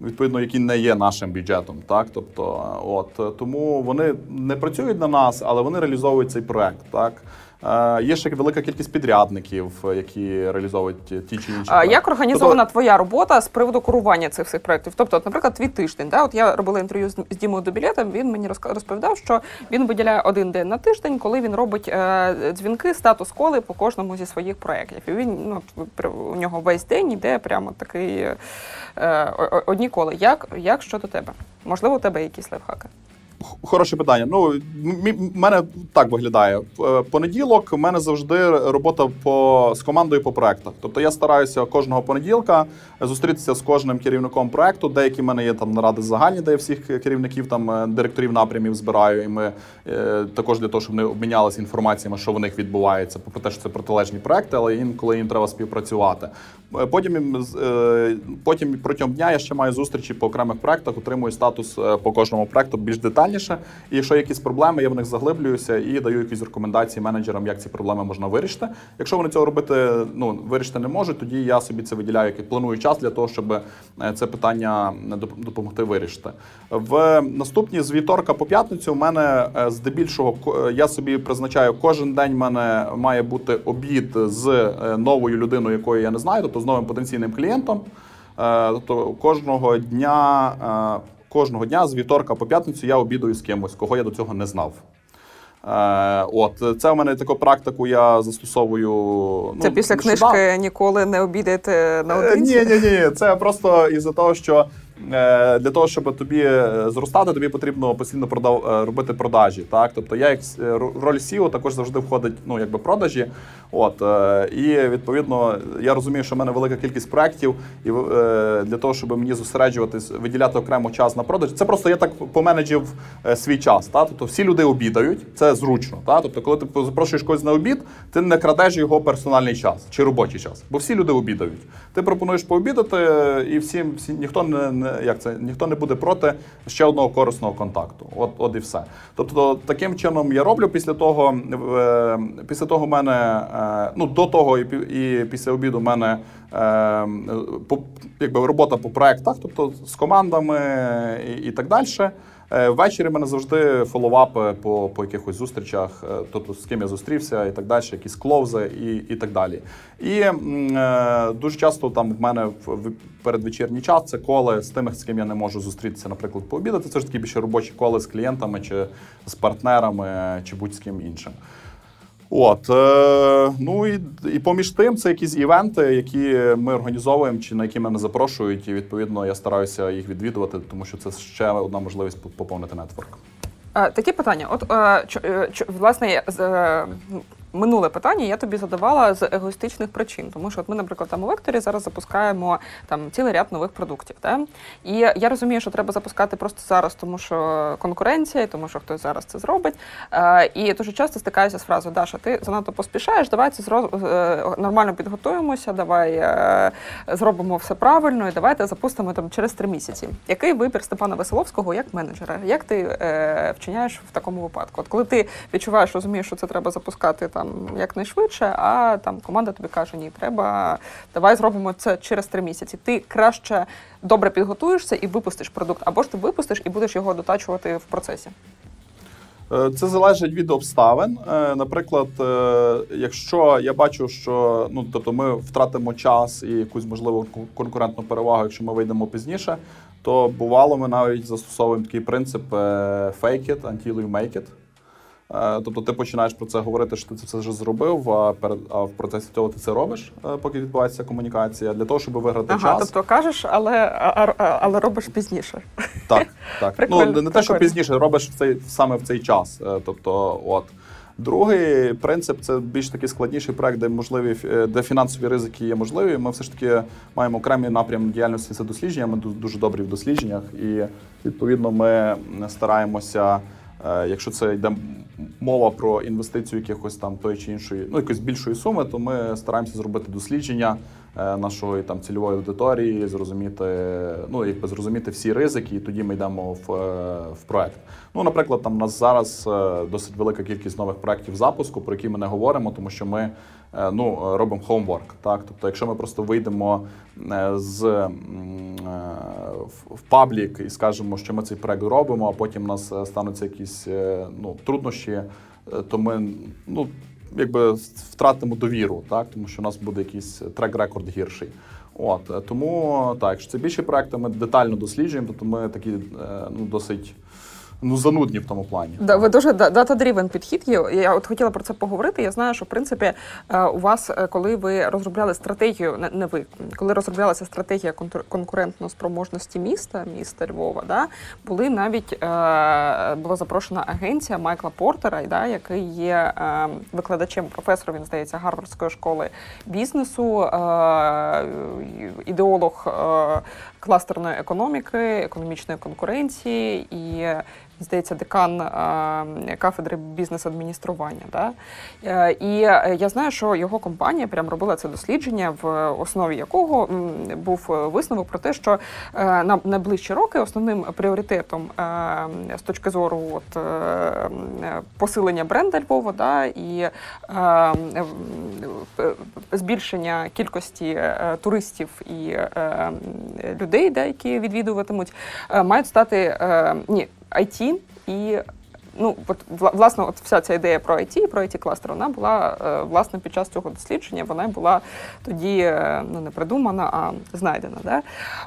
відповідно, який не є нашим бюджетом. Так, тобто, от тому вони не працюють на нас, але вони реалізовують цей проект. Так. Є ще велика кількість підрядників, е, які реалізовують ті чи інші. А як організована Тобто, твоя робота з приводу керування цих всіх проєктів? Тобто, от, наприклад, твій тиждень. Да? От я робила інтерв'ю з, Дімою Дубілетом, він мені розповідав, що він виділяє один день на тиждень, коли він робить е, дзвінки, статус-коли по кожному зі своїх проєктів. І він ну, у нього весь день йде прямо такий е, одні коли. Як, як щодо тебе? Можливо, у тебе якісь лайфхаки? Хороше питання. Ну, в мене так виглядає. Е, Понеділок у мене завжди робота по, з командою по проектах. Тобто я стараюся кожного понеділка зустрітися з кожним керівником проекту. Деякі в мене є там наради загальні, де я всіх керівників, там е, директорів напрямів збираю. І ми е, також для того, щоб вони обмінялися інформаціями, що в них відбувається, попри те, що це протилежні проекти, але інколи їм треба співпрацювати. Е, Потім, е, потім протягом дня я ще маю зустрічі по окремих проектах, отримую статус е, по кожному проекту більш детальніше. І якщо є якісь проблеми, я в них заглиблююся і даю якісь рекомендації менеджерам, як ці проблеми можна вирішити. Якщо вони цього робити ну вирішити не можуть, тоді я собі це виділяю як планую час для того, щоб це питання допомогти вирішити. В наступні з вівторка по п'ятницю у мене здебільшого я собі призначаю кожен день. в мене має бути обід з новою людиною, якої я не знаю, тобто з новим потенційним клієнтом. Е, Тобто кожного дня, е, кожного дня з вівторка по п'ятницю я обідаю з кимось, кого я до цього не знав. Е, От це у мене таку практику я застосовую. Це ну, після книжки ніколи не обідаєте на? Ні, ні, ні. Це просто із-за того, що для того, щоб тобі е, зростати, тобі потрібно постійно продав, е, робити продажі. Так? Тобто я як е, роль SEO також завжди входить ну, якби продажі. От, е, і відповідно я розумію, що в мене велика кількість проєктів, і е, для того, щоб мені зосереджуватись, виділяти окремо час на продаж. Це просто я так поменеджив е, свій час. Та? Тобто всі люди обідають, це зручно. Та? Тобто, коли ти запрошуєш когось на обід, ти не крадеш його персональний час чи робочий час, бо всі люди обідають. Ти пропонуєш пообідати, е, і всім всі ніхто не, не як це ніхто не буде проти ще одного корисного контакту. От, от і все. Тобто, таким чином я роблю після того. е, Після того в мене е, ну до того і, і після обіду в мене е, по, якби робота по проектах, тобто з командами і, і так далі. Е, Ввечері мене завжди фоловапи по, по якихось зустрічах, е, тобто з ким я зустрівся і так далі, якісь клоузи і, і так далі. І е, дуже часто там в мене в передвечірній час це коли з тими, з ким я не можу зустрітися, наприклад, пообідати. Це ж такі більше робочі коли з клієнтами чи з партнерами, чи будь з ким іншим. От, е, ну і, і поміж тим, це якісь івенти, які ми організовуємо, чи на які мене запрошують, і відповідно я стараюся їх відвідувати, тому що це ще одна можливість поповнити нетворк. Е, Такі питання. От е, чо- е, власне минуле питання я тобі задавала з егоїстичних причин, тому що от ми, наприклад, там у векторі зараз запускаємо там цілий ряд нових продуктів. Да? І я розумію, що треба запускати просто зараз, тому що конкуренція, тому що хтось зараз це зробить. Е, І дуже часто стикаюся з фразою Даша, ти занадто поспішаєш, давай це зро- е, нормально підготуємося, давай е, зробимо все правильно і давайте запустимо там через три місяці. Який вибір Степана Веселовського як менеджера? Як ти вчиняєш в такому випадку? От коли ти відчуваєш, розумієш, що це треба запускати там якнайшвидше, а там команда тобі каже, ні, треба, давай зробимо це через три місяці. Ти краще добре підготуєшся і випустиш продукт, або ж ти випустиш і будеш його дотачувати в процесі. Е, Це залежить від обставин. Е, Наприклад, е, якщо я бачу, що ну тобто ми втратимо час і якусь можливо конкурентну перевагу, якщо ми вийдемо пізніше, то бувало ми навіть застосовуємо такий принцип fake it until you make it. Е, Тобто ти починаєш про це говорити, що ти це все вже зробив, а перед а в процесі цього ти це робиш, е, поки відбувається комунікація, для того, щоб виграти Ага, час. тобто кажеш, але, а- а- але робиш пізніше. Так, так. Прикольно, ну не те, що пізніше робиш в цей саме в цей час. Е, Тобто, от. Другий принцип це більш такий складніший проект, де можливі де фінансові ризики є можливі. Ми все ж таки маємо окремий напрям діяльності це дослідження. Ми ду- дуже добрі в дослідженнях, і відповідно ми стараємося, якщо це йде мова про інвестицію якихось там тої чи іншої, ну якоїсь більшої суми, то ми стараємося зробити дослідження е, нашої там цільової аудиторії, зрозуміти, ну якби зрозуміти всі ризики, і тоді ми йдемо в, е, в проект. Ну, наприклад, там у нас зараз е, досить велика кількість нових проектів запуску, про які ми не говоримо, тому що ми е, ну, е, робимо homework. Так? Тобто, якщо ми просто вийдемо е, з е, в- паблік і скажемо, що ми цей проект робимо, а потім у нас стануться якісь ну, труднощі, то ми ну, якби втратимо довіру, так? тому що у нас буде якийсь трек-рекорд гірший. От, тому так, якщо це більші проекти, ми детально досліджуємо, тобто ми такі ну, досить ну, занудні в тому плані. Да, ви дуже дата-дрівен підхід є. Я от хотіла про це поговорити. Я знаю, що в принципі е, у вас, е, коли ви розробляли стратегію, не- ви, коли розроблялася стратегія контур- конкурентно-спроможності міста, міста Львова, да, були навіть е, була запрошена агенція Майкла Портера, да, який є викладачем, професором, він здається, Гарвардської школи бізнесу, ідеолог кластерної економіки, економічної конкуренції і здається, декан е, кафедри бізнес-адміністрування. Да? Е, і е, я знаю, що його компанія прям робила це дослідження, в основі якого був висновок про те, що на найближчі роки основним пріоритетом з точки зору от, посилення бренда Львова да, і збільшення кількості туристів і людей, да, які відвідуватимуть, мають стати ні, IT і. Ну, от власне, от вся ця ідея про IT, про it кластер вона була е, власне під час цього дослідження. Вона була тоді е, ну не придумана, а знайдена. Да?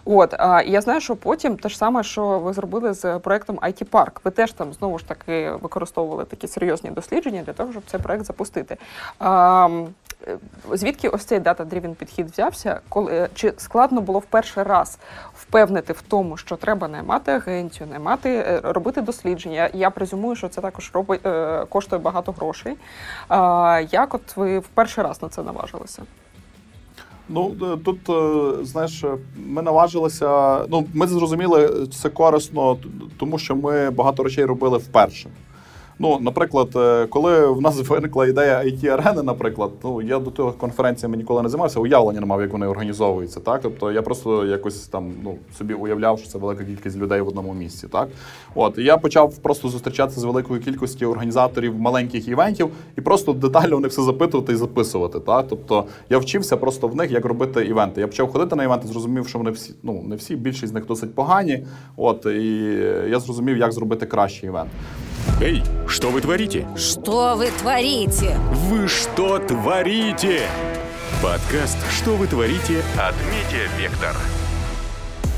От і я знаю, що потім те ж саме, що ви зробили з проектом IT Park. Ви теж там знову ж таки використовували такі серйозні дослідження для того, щоб цей проект запустити. Е, звідки ось цей дата-дрівен підхід взявся? Коли чи складно було в перший раз впевнити в тому, що треба наймати агенцію, наймати, е, робити дослідження? Я презюмую, що це також робить е, коштує багато грошей. Як от ви в перший раз на це наважилися? Ну е, тут е, знаєш, е, ми наважилися. Ну, ми зрозуміли це корисно, тому що ми багато речей робили вперше. Ну, наприклад, е, коли в нас виникла ідея it арени наприклад, ну я до того конференціями ніколи не займався, уявлення не мав, як вони організовуються. Так, тобто я просто якось там ну собі уявляв, що це велика кількість людей в одному місці. Так, от і я почав просто зустрічатися з великою кількістю організаторів маленьких івентів і просто детально у них все запитувати і записувати. Так, тобто я вчився просто в них, як робити івенти. Я почав ходити на івенти, зрозумів, що вони всі ну не всі, більшість з них досить погані. От і я зрозумів, як зробити кращий івент. Эй, что вы творите? Что вы творите? Вы что творите? Подкаст «Что вы творите» от Медиавектор.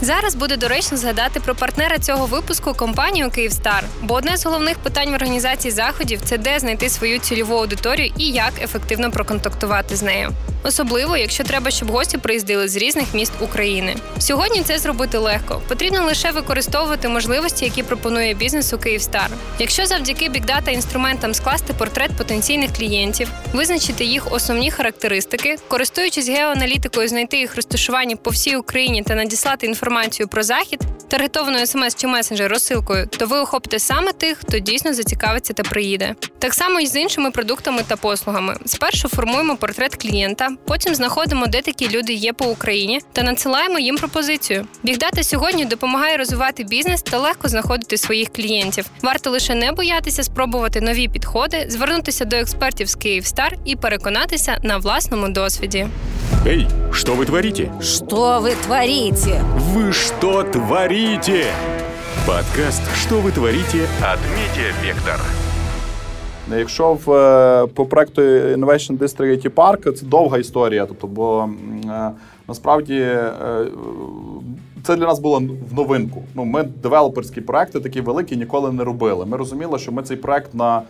Зараз буде доречно згадати про партнера цього випуску компанію Київстар. Бо одне з головних питань в організації заходів це де знайти свою цільову аудиторію і як ефективно проконтактувати з нею. Особливо, якщо треба, щоб гості приїздили з різних міст України. Сьогодні це зробити легко. Потрібно лише використовувати можливості, які пропонує бізнесу Київстар. Якщо завдяки бікдата інструментам скласти портрет потенційних клієнтів, визначити їх основні характеристики, користуючись геоаналітикою, знайти їх розташування по всій Україні та надіслати інформацію про захід, таргетованою смс чи месенджер розсилкою, то ви охопите саме тих, хто дійсно зацікавиться та приїде. Так само і з іншими продуктами та послугами. Спершу формуємо портрет клієнта, потім знаходимо, де такі люди є по Україні, та надсилаємо їм пропозицію. Бігдата сьогодні допомагає розвивати бізнес та легко знаходити своїх клієнтів. Варто лише не боятися спробувати нові підходи, звернутися до експертів з Київстар і переконатися на власному досвіді. Эй, что вы творите? Что вы творите? Вы что творите? Подкаст «Что вы творите» от Медиавектор. Якщо в е, по проекту Innovation District IT Park, це довга історія. Тобто, бо е, насправді е, це для нас було в новинку. Ну, ми девелоперські проекти такі великі ніколи не робили. Ми розуміли, що ми цей проект на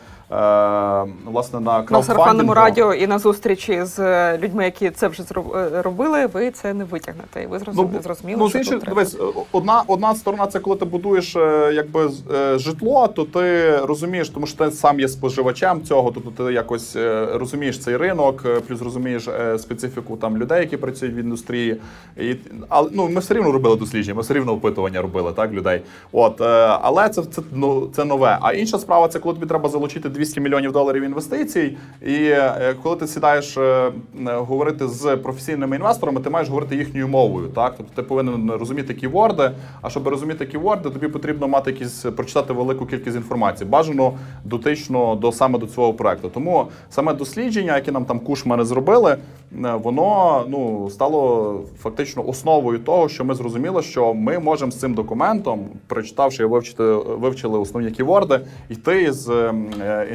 власне на На сарафанному радіо і на зустрічі з е, людьми, які це вже е, робили, ви це не витягнете. І ви зрозуміли, зрозуміли ну, що з іншої, тут дивись, одна, одна сторона це коли ти будуєш е, якби е, житло, то ти розумієш, тому що ти сам є споживачем цього, тобто ти якось е, розумієш цей ринок, е, плюс розумієш е, специфіку там людей, які працюють в індустрії. І, але ну, ми все рівно робили дослідження, ми все рівно опитування робили так, людей. От, е, але це, це, ну, це нове. А інша справа це коли тобі треба залучити 200 мільйонів доларів інвестицій, і е, коли ти сідаєш е, е, говорити з професійними інвесторами, ти маєш говорити їхньою мовою. Так? Тобто ти повинен розуміти ківорди, а щоб розуміти ківорди, тобі потрібно мати якісь прочитати велику кількість інформації, бажано дотично до саме до цього проекту. Тому саме дослідження, яке нам там кушмани зробили, воно ну стало фактично основою того, що ми зрозуміли, що ми можемо з цим документом, прочитавши вивчити, вивчили основні ківорди, йти з,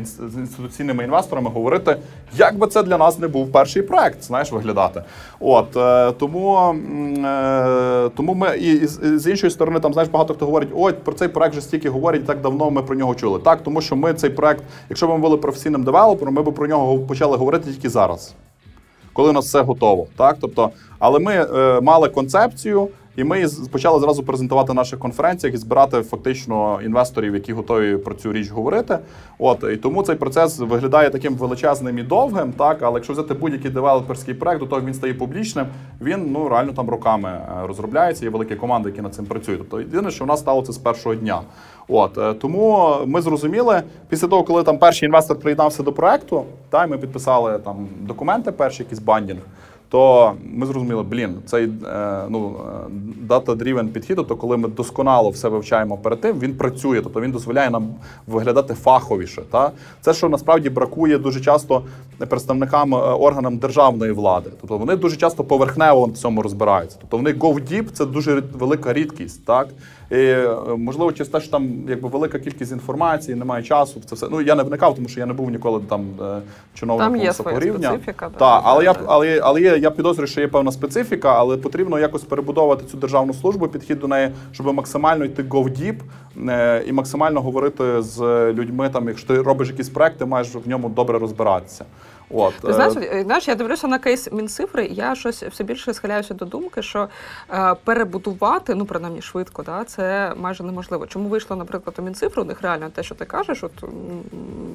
з інституційними інвесторами, говорити, як би це для нас не був перший проект, знаєш, виглядати. От е, тому, е, тому ми і, з іншої сторони, там знаєш, багато хто говорить, ой, про цей проект вже стільки говорять, так давно ми про нього чули. Так, тому що ми цей проект, якщо б ми були професійним девелопером, ми б про нього почали говорити тільки зараз коли у нас все готово. Так? Тобто, але ми е, мали концепцію, і ми почали зразу презентувати на наших конференціях і збирати фактично інвесторів, які готові про цю річ говорити. От і тому цей процес виглядає таким величезним і довгим. Так, але якщо взяти будь-який девелоперський проект, до того він стає публічним, він ну реально там роками е, розробляється. Є великі команди, які над цим працюють. Тобто, єдине, що в нас стало це з першого дня. От е, тому ми зрозуміли після того, коли там перший інвестор приєднався до проекту, та й ми підписали там документи, перші якийсь бандінг. То ми зрозуміли, блін, цей е, ну data-driven підхід, тобто коли ми досконало все вивчаємо перед тим, він працює, тобто він дозволяє нам виглядати фаховіше. Та це, що насправді бракує дуже часто представникам е, органам державної влади. Тобто вони дуже часто поверхнево в цьому розбираються. Тобто вони go deep – це дуже велика рідкість, так і е, можливо, через те, що там якби велика кількість інформації, немає часу. Це все. Ну я не вникав, тому що я не був ніколи там е, чиновником Там є своя рівня. специфіка, да. Так, але я але, але є, я підозрюю, що є певна специфіка, але потрібно якось перебудовувати цю державну службу, підхід до неї, щоб максимально йти go deep е, і максимально говорити з людьми. Там, якщо ти робиш якийсь проект, ти маєш в ньому добре розбиратися. От Ти знаєш, е, знаєш, я дивлюся на кейс Мінцифри, і я щось все більше схиляюся до думки, що е, перебудувати, ну принаймні швидко, да, це майже неможливо. Чому вийшло, наприклад, у Мінцифру? У них реально те, що ти кажеш, от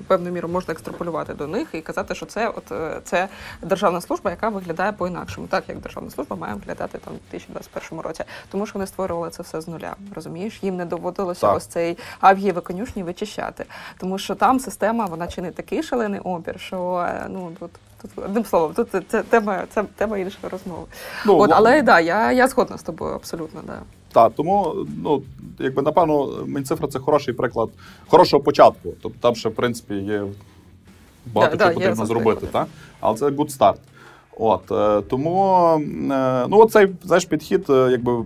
певною мірою можна екстраполювати до них і казати, що це от е, це державна служба, яка виглядає по-інакшому, так як державна служба має виглядати там у 2021 році. Тому що вони створювали це все з нуля. Розумієш, їм не доводилося Так. ось цей авгієві конюшні вичищати, тому що там система вона чинить такий шалений опір, що е, ну тут. Тут одним словом, тут це, це тема, це тема іншої розмови. Ну, От, але да, я, я згодна з тобою абсолютно. Да. Так, тому ну якби напевно Мінцифра це хороший приклад хорошого початку. Тобто там ще в принципі є багато Да, чого да, потрібно зробити, так? Але це good start. От е, тому е, ну цей знаєш підхід, е, якби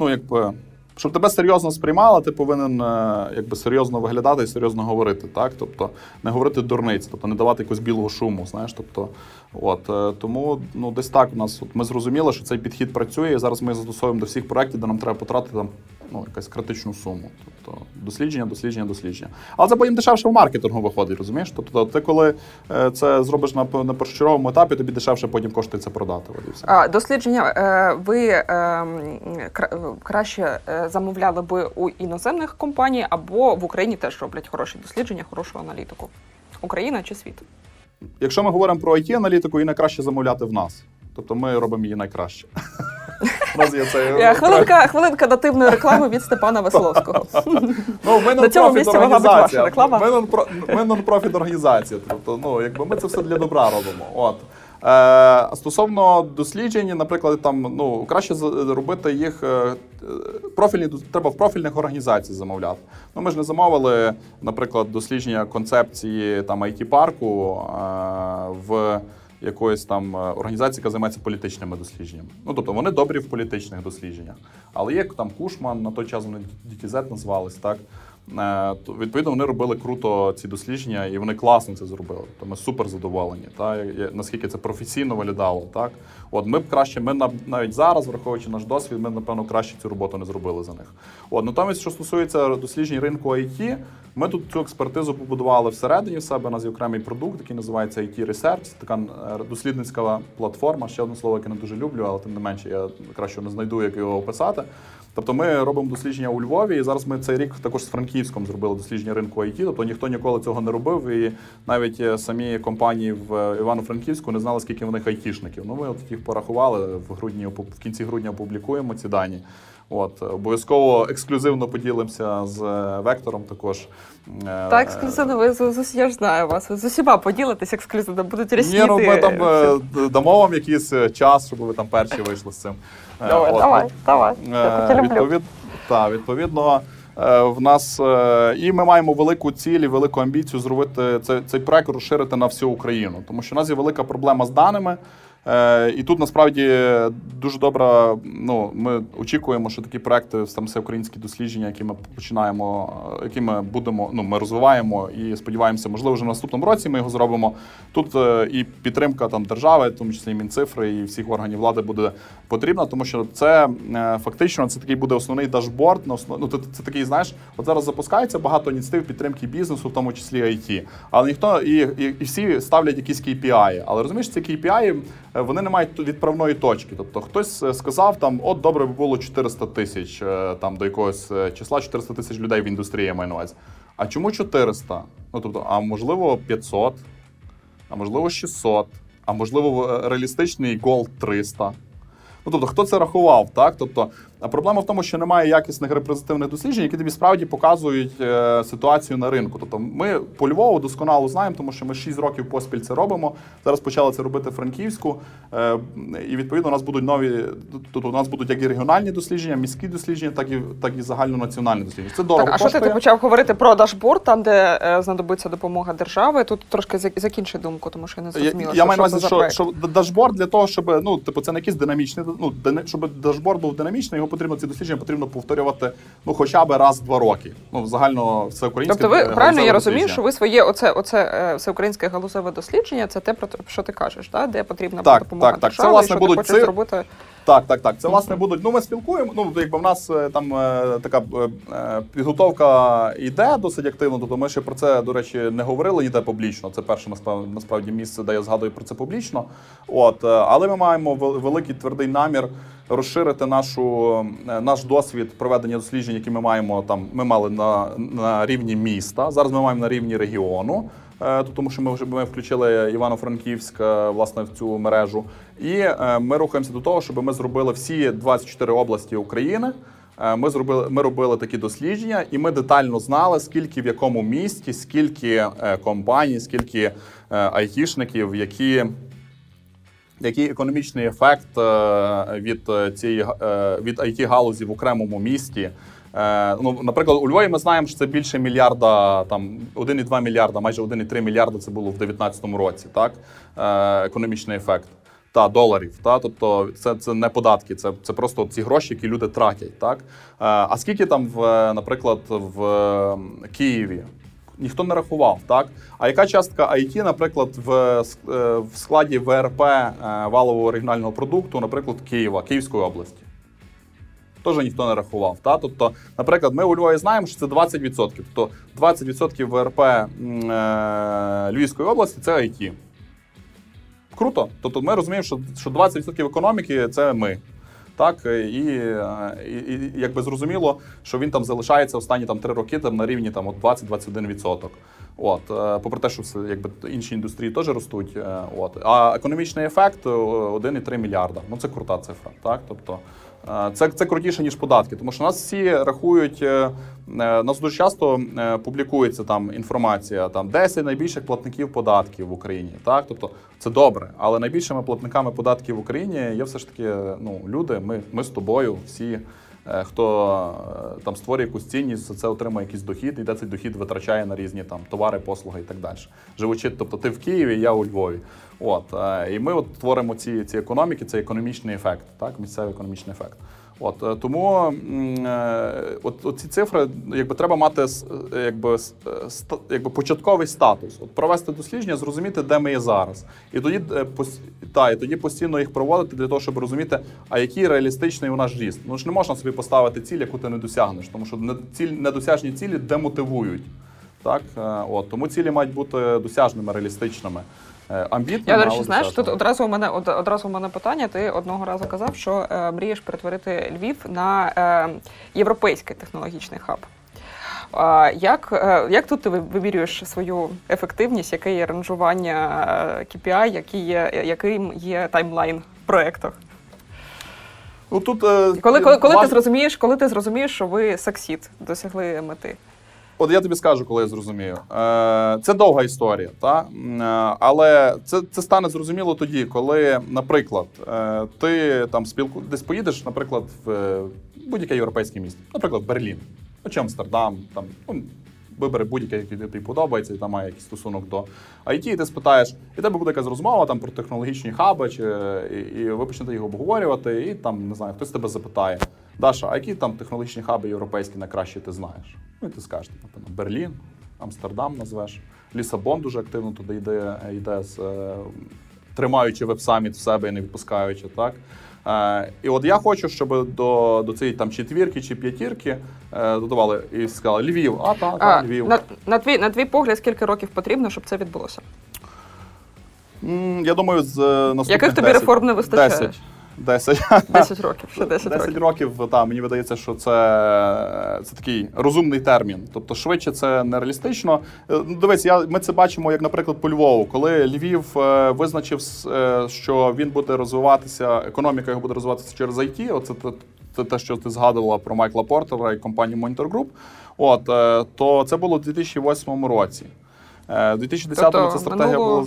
ну якби. Щоб тебе серйозно сприймали, ти повинен е, якби серйозно виглядати і серйозно говорити, так? Тобто не говорити дурниць, тобто не давати якогось білого шуму. Знаєш, тобто, от е, тому ну десь так у нас от ми зрозуміли, що цей підхід працює. і Зараз ми застосовуємо до всіх проєктів, де нам треба потратити там ну якась критичну суму. Тобто дослідження, дослідження, дослідження. Але це потім дешевше в маркетингу виходить, розумієш? Тобто, ти коли е, це зробиш на на першочерговому етапі, тобі дешевше потім коштує це продати. А, дослідження е, ви е, краще замовляли би у іноземних компаній або в Україні теж роблять хороші дослідження, хорошу аналітику. Україна чи світ? Якщо ми говоримо про it аналітику її найкраще замовляти в нас. Тобто ми робимо її найкраще. Цей Е, Хвилинка, хвилинка нативної реклами від Степана Весловського. Ну, ми нон-профіт організація. Ми нон-про- ми нон-профіт організація. Тобто, ну, якби ми це все для добра робимо. От. Е, стосовно досліджень, наприклад, там ну краще робити їх е, е, профільні треба в профільних організацій замовляти. Ну ми ж не замовили, наприклад, дослідження концепції там it парку в якоїсь там е, організації, яка займається політичними дослідженнями. Ну тобто вони добрі в політичних дослідженнях. Але є там Кушман, на той час вони DTZ назвались, так. Е, відповідно, вони робили круто ці дослідження, і вони класно це зробили. То ми супер задоволені. Та наскільки це професійно виглядало, так от ми б краще, ми на- навіть зараз, враховуючи наш досвід, ми напевно краще цю роботу не зробили за них. От натомість, що стосується досліджень ринку IT, ми тут цю експертизу побудували всередині в себе. У нас є окремий продукт, який називається IT Research. Така е, дослідницька платформа. Ще одне слово, яке не дуже люблю, але тим не менше я краще не знайду, як його описати. Тобто ми робимо дослідження у Львові, і зараз ми цей рік також з Франківськом зробили дослідження ринку IT. Тобто ніхто ніколи цього не робив, і навіть е, самі компанії в е, Івано-Франківську не знали, скільки в них айтішників. Ну ми от їх порахували в грудні, в кінці грудня опублікуємо ці дані. От обов'язково ексклюзивно поділимося з е, вектором. Також Так, ексклюзивно, ви з, з, усі- я ж знаю вас. Ви з усіма поділитесь ексклюзивно, будуть Ні, рясніти. ну ми там дамо вам якийсь час, щоб ви там перші вийшли з цим. Е, Давай, от, давай, давай. Я Е, таке люблю. Відповід... Та, відповідно, е, в нас і ми маємо велику ціль і велику амбіцію зробити цей, цей проект розширити на всю Україну, тому що в нас є велика проблема з даними. Е, І тут насправді дуже добре. Ну, ми очікуємо, що такі проекти, там всеукраїнські дослідження, які ми починаємо, е, які ми будемо, ну ми розвиваємо і сподіваємося, можливо, вже в наступному році ми його зробимо. Тут е, і підтримка там держави, в тому числі і Мінцифри, і всіх органів влади буде потрібна, тому що це е, фактично це такий буде основний дашборд. На основ... ну, це, це такий, знаєш, от зараз запускається багато ініціатив підтримки бізнесу, в тому числі IT. Але ніхто і, і, і всі ставлять якісь KPI. Але розумієш, ці KPI, вони не мають відправної точки. Тобто хтось е, сказав там, от добре би було 400 тисяч е, там до якогось е, числа 400 тисяч людей в індустрії я маю на увазі. А чому 400? Ну тобто, а можливо 500, а можливо 600, а можливо е, реалістичний гол 300. Ну, тобто, хто це рахував, так? Тобто, а проблема в тому, що немає якісних репрезентативних досліджень, які тобі справді показують е, ситуацію на ринку. Тобто, ми по Львову досконало знаємо, тому що ми 6 років поспіль це робимо. Зараз почали це робити Франківську. Е, і відповідно у нас будуть нові. Тобто, у нас будуть як і регіональні дослідження, міські дослідження, так і так і загальнонаціональні дослідження. Це дорого. Так, а що ти, ти почав говорити про дашборд, там, де е, знадобиться допомога держави? Тут трошки зак- закінчи думку, тому що я не Я, зрозуміла. я що, маю на увазі, що, що дашборд для того, щоб ну, типу, це не якийсь динамічний, ну, щоб дашборд був динамічний, його потрібно ці дослідження потрібно повторювати ну, хоча б раз в два роки. Ну, загально все українське. Тобто ви правильно я розумію, що ви своє оце, оце е, всеукраїнське галузеве дослідження, це те, про що ти кажеш, да? де потрібна Так, допомога так, так. Це, власне, будуть ці- зробити. Так, так, так. Це власне будуть. Ну, ми спілкуємо. Ну, якби в нас е, там е, така підготовка йде досить активно. Тобто ми ще про це, до речі, не говорили ніде публічно. Це перше насправді, місце, де я згадую про це публічно. От, але ми маємо великий твердий намір розширити нашу е, наш досвід проведення досліджень, які ми маємо там. Ми мали на, на рівні міста. Зараз ми маємо на рівні регіону. Е, Тому що ми вже ми включили Івано-Франківськ власне в цю мережу, і е, ми рухаємося до того, щоб ми зробили всі 24 області України. Ми зробили, ми робили такі дослідження, і ми детально знали, скільки в якому місті, скільки компаній, скільки айтішників, які який економічний ефект е, від е, цієї е, від it галузі в окремому місті. Ну, наприклад, у Львові ми знаємо, що це більше мільярда, там 1,2 мільярда, майже 1,3 мільярда це було в 2019 році, так? Економічний ефект. Та доларів, та тобто це, це не податки, це, це просто ці гроші, які люди тратять. Так? А скільки там, в, наприклад, в Києві? Ніхто не рахував, так? А яка частка IT, наприклад, в, е, в складі ВРП е, валового регіонального продукту, наприклад, Києва, Київської області? Теж ніхто не рахував. Та? Тобто, наприклад, ми у Львові знаємо, що це 20%. Тобто 20% ВРП е, Львівської області це IT. Круто. Тобто ми розуміємо, що 20% економіки це ми. Так, і, е, і, і якби зрозуміло, що він там залишається останні там три роки там на рівні там от 20-21%. От, е, попри те, що все, якби інші індустрії теж ростуть. е, От. А економічний ефект е, 1,3 мільярда. Ну це крута цифра. Так? Тобто, Е, Це, це крутіше, ніж податки, тому що нас всі рахують, е, е, нас дуже часто е, публікується там інформація, там 10 найбільших платників податків в Україні. Так? Тобто це добре, але найбільшими платниками податків в Україні є все ж таки ну, люди, ми, ми з тобою, всі. Хто там створює якусь цінність, за це отримує якийсь дохід, і де цей дохід витрачає на різні там товари, послуги і так далі. Живучи, тобто ти в Києві, я у Львові. От е, і ми от творимо ці, ці економіки, це економічний ефект, так, місцевий економічний ефект. От е, тому е, от, ці цифри, якби треба мати якби, якби початковий статус, от провести дослідження, зрозуміти, де ми є зараз, і тоді та, і тоді постійно їх проводити для того, щоб розуміти, а який реалістичний у нас ріст. Ну ж не можна собі поставити ціль, яку ти не досягнеш, тому що ціль недосяжні цілі демотивують. Так, от тому цілі мають бути досяжними, реалістичними. Е, Я, до речі, знаєш, тут одразу у мене од- одразу у мене питання. Ти одного разу казав, що е, мрієш перетворити Львів на е, європейський технологічний хаб. А, як, е, як тут ти ви- вимірюєш свою ефективність, яке є ранжування е, KPI, який є, яким є таймлайн в проєктах? Ну, тут, е, Коли, коли, коли ти зрозумієш, коли ти зрозумієш, що ви succeed досягли мети? От я тобі скажу, коли я зрозумію. Е, це довга історія, та? Е, але це, це стане зрозуміло тоді, коли, наприклад, е, ти там спілку десь поїдеш, наприклад, в будь-яке європейське місто, наприклад, Берлін, чи Амстердам, там, ну, вибери будь-яке, яке тобі подобається, і там має якийсь стосунок до IT, і ти спитаєш, і тебе буде якась розмова там про технологічні хаби, чи, і, і ви почнете їх обговорювати, і там, не знаю, хтось тебе запитає. Даша, а які там технологічні хаби європейські найкраще ти знаєш? Ну і ти скажеш, напевно, Берлін, Амстердам назвеш, Лісабон дуже активно туди йде, йде з, е, тримаючи веб-саміт в себе і не відпускаючи. Так? Е, і от я хочу, щоб до, до цієї там четвірки чи п'ятірки е, додавали і сказали Львів, а так, А, Львів. на, на, твій, на твій погляд, скільки років потрібно, щоб це відбулося? М, Я думаю, з е, наступних Яких тобі 10, реформ не вистачає? 10. 10. 10 років, ще 10, 10 років. років, та, мені видається, що це, це такий розумний термін. Тобто швидше це нереалістично. Е, Ну, дивись, я, ми це бачимо, як, наприклад, по Львову, коли Львів е, визначив, е, що він буде розвиватися, економіка його буде розвиватися через IT. Оце те, те, те, що ти згадувала про Майкла Портера і компанію Monitor Group. От, то це було у 2008 році. У 2010-му ця стратегія минуло- була.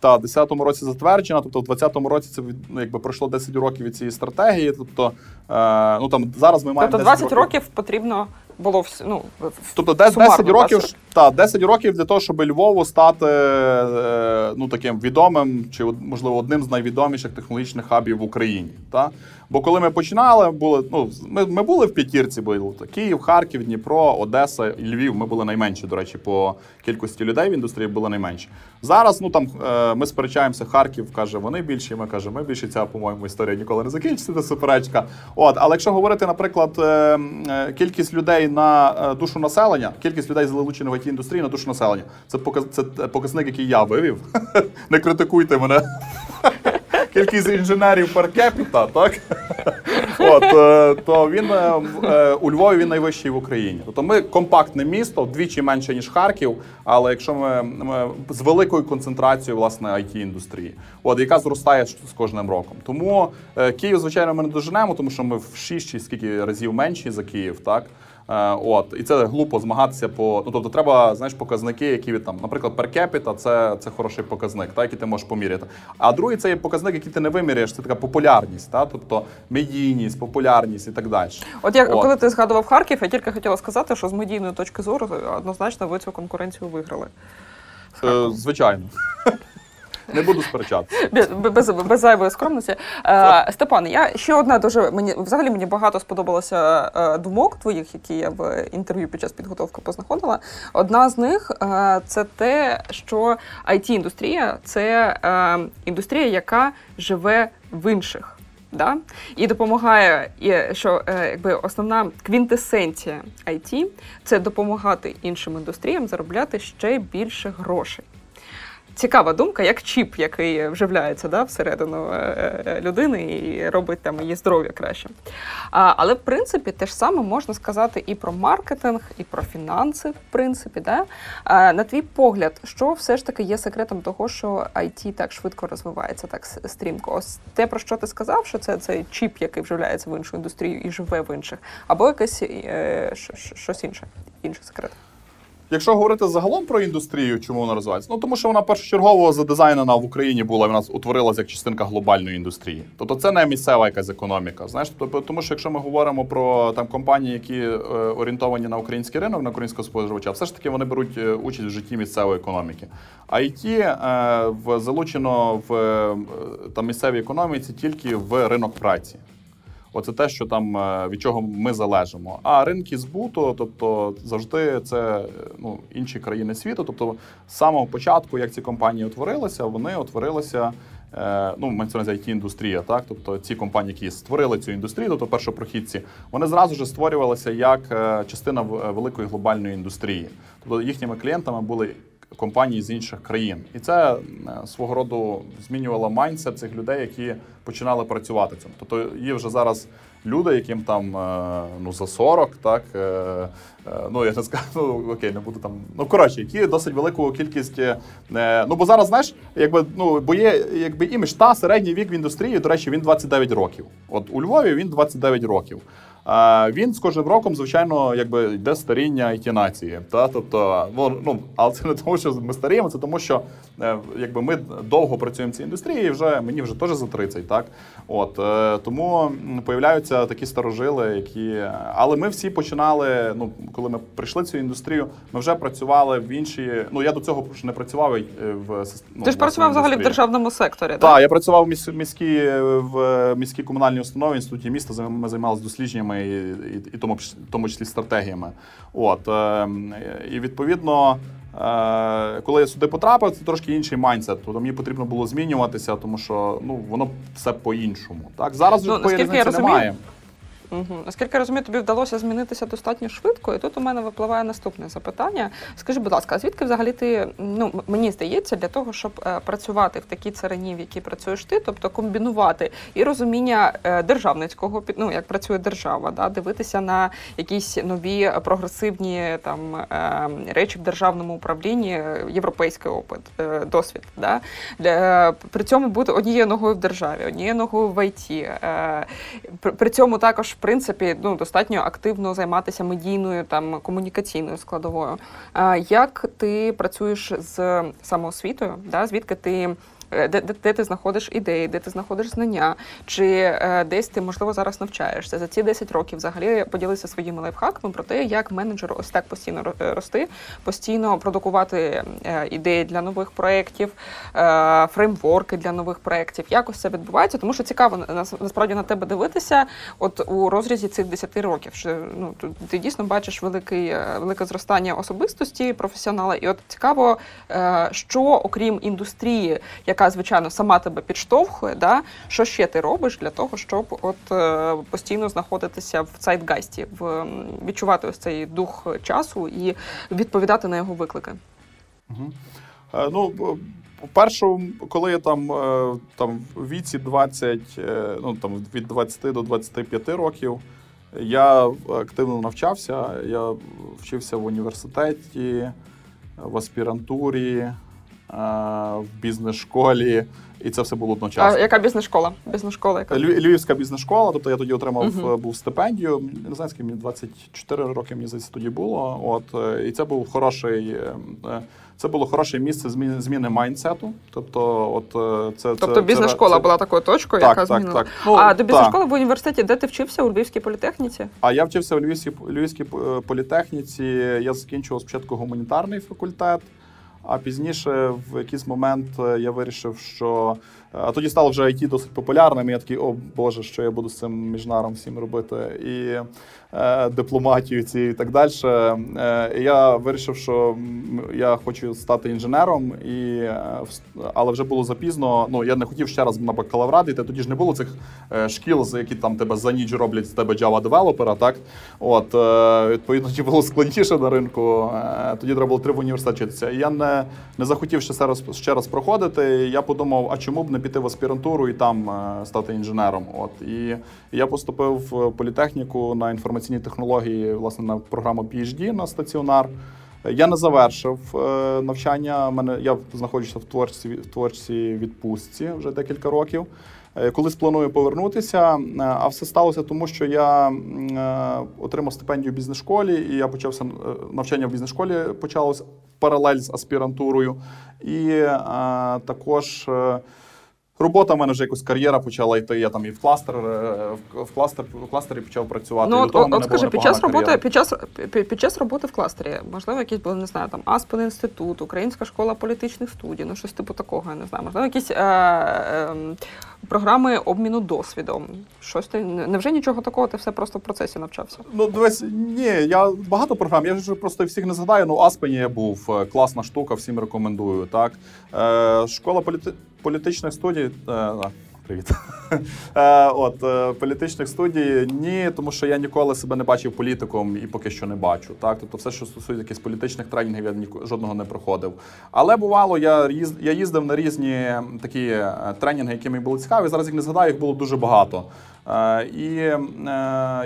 Та, в 10-му році затверджена, тобто в 20-му році це ну, якби пройшло 10 років від цієї стратегії. Тобто, е, ну там зараз ми маємо Тобто 20 років потрібно було вс- ну, в- Тобто де- 10 сумарно років, 20 ж- та, 10 років для того, щоб Львову стати е, ну, таким відомим, чи можливо одним з найвідоміших технологічних хабів в Україні. Та? Бо коли ми починали, були, ну, ми, ми були в п'ятірці, були Київ, Харків, Дніпро, Одеса Львів. Ми були найменші, до речі, по кількості людей в індустрії були найменші. Зараз ну, там, е, ми сперечаємося, Харків каже, вони більші, ми кажемо, ми більші. Ця, по-моєму, історія ніколи не закінчиться, це суперечка. От, але якщо говорити, наприклад, е, е, кількість людей на душу населення, кількість людей залучених it індустрії на душу населення, це показ, це показник, який я вивів. Не критикуйте мене. Кількість інженерів per capita, так? От, е, то він е, е, у Львові він найвищий в Україні. Тобто ми компактне місто, вдвічі менше, ніж Харків, але якщо ми, ми з великою концентрацією власне it індустрії, от яка зростає з кожним роком. Тому е, Київ, звичайно, ми не доженемо, тому що ми в 6 чи скільки разів менші за Київ, так? Е, От і це глупо змагатися по ну тобто треба знаєш показники, які від там, наприклад, per capita, це, це хороший показник, так, який ти можеш поміряти. А другий це є показник, який ти не виміряєш, це така популярність, так, тобто медійність, популярність і так далі. От як От. коли ти згадував Харків, я тільки хотіла сказати, що з медійної точки зору однозначно ви цю конкуренцію виграли. Е, звичайно. Не буду сперечатися. Без, зайвої скромності. Е, Степан, я ще одна дуже мені взагалі мені багато сподобалося е, думок твоїх, які я в інтерв'ю під час підготовки познаходила. Одна з них е, це те, що it індустрія це е, індустрія, яка живе в інших. Да? І допомагає, і що якби основна квінтесенція IT – це допомагати іншим індустріям заробляти ще більше грошей. Цікава думка, як чіп, який вживляється да, всередину е, е, людини і робить там її здоров'я краще. А, але в принципі те ж саме можна сказати і про маркетинг, і про фінанси, в принципі. Да? А, на твій погляд, що все ж таки є секретом того, що IT так швидко розвивається, так стрімко? Ось те, про що ти сказав, що це цей чіп, який вживляється в іншу індустрію і живе в інших, або якесь е, що- що- щось інше, інший секрет. Якщо говорити загалом про індустрію, чому вона розвивається? Ну тому що вона першочергово задизайнена в Україні була, і вона утворилася як частинка глобальної індустрії. Тобто це не місцева якась економіка. Знаєш, тобто, тому що якщо ми говоримо про там компанії, які е, орієнтовані на український ринок, на українського споживача, все ж таки вони беруть е, участь в житті місцевої економіки. А IT е, залучено в е, там місцевій економіці тільки в ринок праці. Оце те, що там е, від чого ми залежимо. А ринки збуту, тобто завжди це е, ну, інші країни світу. Тобто, з самого початку, як ці компанії утворилися, вони утворилися. е, Ну, мається на IT-індустрія, так тобто ці компанії, які створили цю індустрію, тобто першопрохідці, вони зразу ж створювалися як частина великої глобальної індустрії. Тобто їхніми клієнтами були компанії з інших країн, і це е, свого роду змінювало майндсет цих людей, які починали працювати цим. Тобто є вже зараз люди, яким там е, ну за 40, так е, ну я не скажу, ну окей, не буду там. Ну коротше, які досить велику кількість. Ну бо зараз, знаєш, якби ну бо є якби імідж та середній вік в індустрії. До речі, він 29 років. От у Львові він 29 років. Він з кожним роком, звичайно, якби йде старіння it нації. Та тобто, ну, але це не тому, що ми старіємо, це тому, що е, якби ми довго працюємо в цій індустрії, і вже мені вже теж за 30, так от е, тому появляються такі старожили, які але ми всі починали. Ну коли ми прийшли в цю індустрію, ми вже працювали в іншій. Ну я до цього не працював е, в ну, Ти ж працював взагалі в державному секторі, так? Так, я працював в міс- міській в міській комунальній установі інституті міста. Ми займалися дослідженнями і, і, і тому, в тому числі стратегіями. От е, і відповідно. е, Коли я сюди потрапив, це трошки інший майндсет. Тобто мені потрібно було змінюватися, тому що ну воно все по-іншому. Так зараз Ну, вже такої різниці розумію, немає. Угу. Наскільки я розумію, тобі вдалося змінитися достатньо швидко, і тут у мене випливає наступне запитання. Скажи, будь ласка, звідки взагалі ти ну мені здається, для того, щоб е, працювати в такій царині, в якій працюєш ти, тобто комбінувати і розуміння е, державницького ну, як працює держава, да, дивитися на якісь нові прогресивні там е, речі в державному управлінні, е, європейський опит, досвід. Да? Для, при цьому бути однією ногою в державі, однією ногою в ІТ. При, цьому також, принципі, ну, достатньо активно займатися медійною там комунікаційною складовою. Як ти працюєш з самоосвітою? Да? Звідки ти? Е, Де, де, де ти знаходиш ідеї, де ти знаходиш знання, чи е, десь ти можливо зараз навчаєшся за ці 10 років. Взагалі поділися своїми лайфхаками про те, як менеджеру ось так постійно е, рости, постійно продукувати ідеї для нових проєктів, фреймворки для нових проєктів. Як ось це відбувається? Тому що цікаво насправді на тебе дивитися, от у розрізі цих 10 років. Що ну ти дійсно бачиш великий, е, велике зростання особистості професіонала, і от цікаво, що окрім індустрії, яка звичайно сама тебе підштовхує, да, що ще ти робиш для того, щоб от е, постійно знаходитися в цайтгайсті, в відчувати ось цей дух часу і відповідати на його виклики. Е, Ну, по-перше, коли я там, е, там в віці 20, е, ну там від 20 до 25 років, я активно навчався. Я вчився в університеті, в аспірантурі, в бізнес-школі, і це все було А одночасно. яка бізнес-школа? Бізнес-школа яка? Львів- Львівська бізнес-школа, тобто я тоді отримав е, був стипендію. Не знаю, скільки мені 24 роки мені здається, тоді було. От е, і це був хороший. е, е, Це було хороше місце зміни зміни майндсету. Тобто, от е, це Тобто це, бізнес-школа це, була такою точкою, Так, яка так, змінила. так. Ну, а до бізнес-школи в університеті, де ти вчився у Львівській політехніці? А я вчився в Львівській, Львівській е, політехніці. Я закінчував спочатку гуманітарний факультет, а пізніше, в якийсь момент, е, я вирішив, що. е, А тоді стало вже IT досить популярним. І я такий, о Боже, що я буду з цим міжнаром всім робити. І дипломатію ці і так далі. Е, я вирішив, що я хочу стати інженером, і, е, але вже було запізно. Ну, я не хотів ще раз на бакалаврат йти. Тоді ж не було цих е, шкіл, за які там тебе за ніч роблять з тебе Java девелопера. Так? От, е, відповідно, тоді було складніше на ринку. Е, тоді треба було три в університет вчитися. Я не, не захотів ще раз, ще раз проходити. Я подумав, а чому б не піти в аспірантуру і там е, стати інженером. От. І я поступив в політехніку на інформаційні технології, власне, на програму PhD на стаціонар. Я не завершив е, навчання. Мене я знаходжуся в творчій, в творчій відпустці вже декілька років. Е, Колись планую повернутися, е, а все сталося тому, що я отримав стипендію в бізнес-школі, і я почався навчання в бізнес-школі почалось паралель з аспірантурою. І також. Робота в мене вже якось кар'єра почала йти. Я там і в кластер е, в- в кластер в кластері почав працювати. Ну, і от, того от, от скажи, під час роботи, кар'єра. під час під, під час роботи в кластері, можливо, якісь були, не знаю, там Аспен інститут, Українська школа політичних студій, ну щось типу такого, я не знаю. Можливо, якісь е, е, програми обміну досвідом. Щось ти невже нічого такого, ти все просто в процесі навчався? Ну, дивись, ні, я багато програм. Я ж просто всіх не згадаю. Ну, Аспені я був е, класна штука, всім рекомендую. Так, е, школа політи... політичних студій. Е, привіт. Е, от е, політичних студій ні, тому що я ніколи себе не бачив політиком і поки що не бачу. Так, тобто, все, що стосується якихось політичних тренінгів, я ніко- жодного не проходив. Але бувало, я їз- я їздив на різні такі е, тренінги, які мені були цікаві. Зараз їх не згадаю, їх було дуже багато. І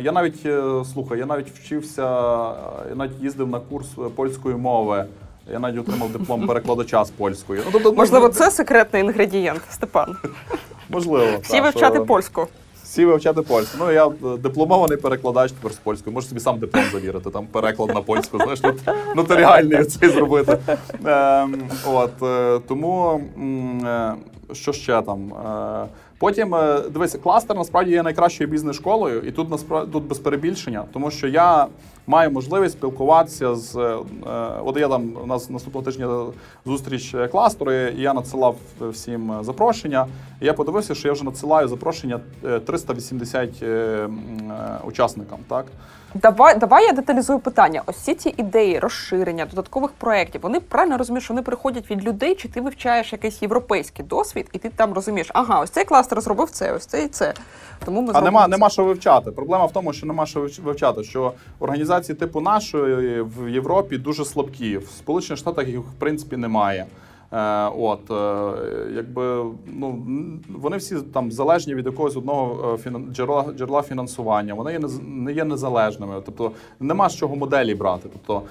я навіть слухай, я навіть вчився, я навіть їздив на курс польської мови. Я навіть отримав диплом перекладача з польської. Ну, тобто, Можливо, ну, це секретний інгредієнт, Степан. можливо. Всі так, вивчати що- польську. Всі вивчати польську. Ну я е, дипломований перекладач тепер з польської. Можеш собі сам диплом завірити. Там переклад на польську. Знаєш, ну, нотаріальний цей зробити. Ем, от е, тому е, що ще там? Е, Потім е, дивись, кластер насправді є найкращою бізнес-школою, і тут насправді тут без перебільшення, тому що я маю можливість спілкуватися з е, от я там у нас наступного тижня зустріч е, кластеру, і я надсилав всім е, запрошення. І я подивився, що я вже надсилаю запрошення е, 380 е, м, е, учасникам. Так Давай, давай я деталізую питання. Ось всі ці ідеї розширення додаткових проєктів, вони правильно розумієш, що вони приходять від людей, чи ти вивчаєш якийсь європейський досвід, і ти там розумієш, ага, ось цей кластер зробив це, ось це і це. Тому ми А нема, це. нема що вивчати. Проблема в тому, що нема що вивчати. Що організації типу нашої в Європі дуже слабкі. В Сполучених Штатах їх в принципі немає. Е, от, е, якби, ну, вони всі там залежні від якогось одного е, джерела, джерела фінансування. Вони є не є незалежними. Тобто нема з чого моделі брати. Тобто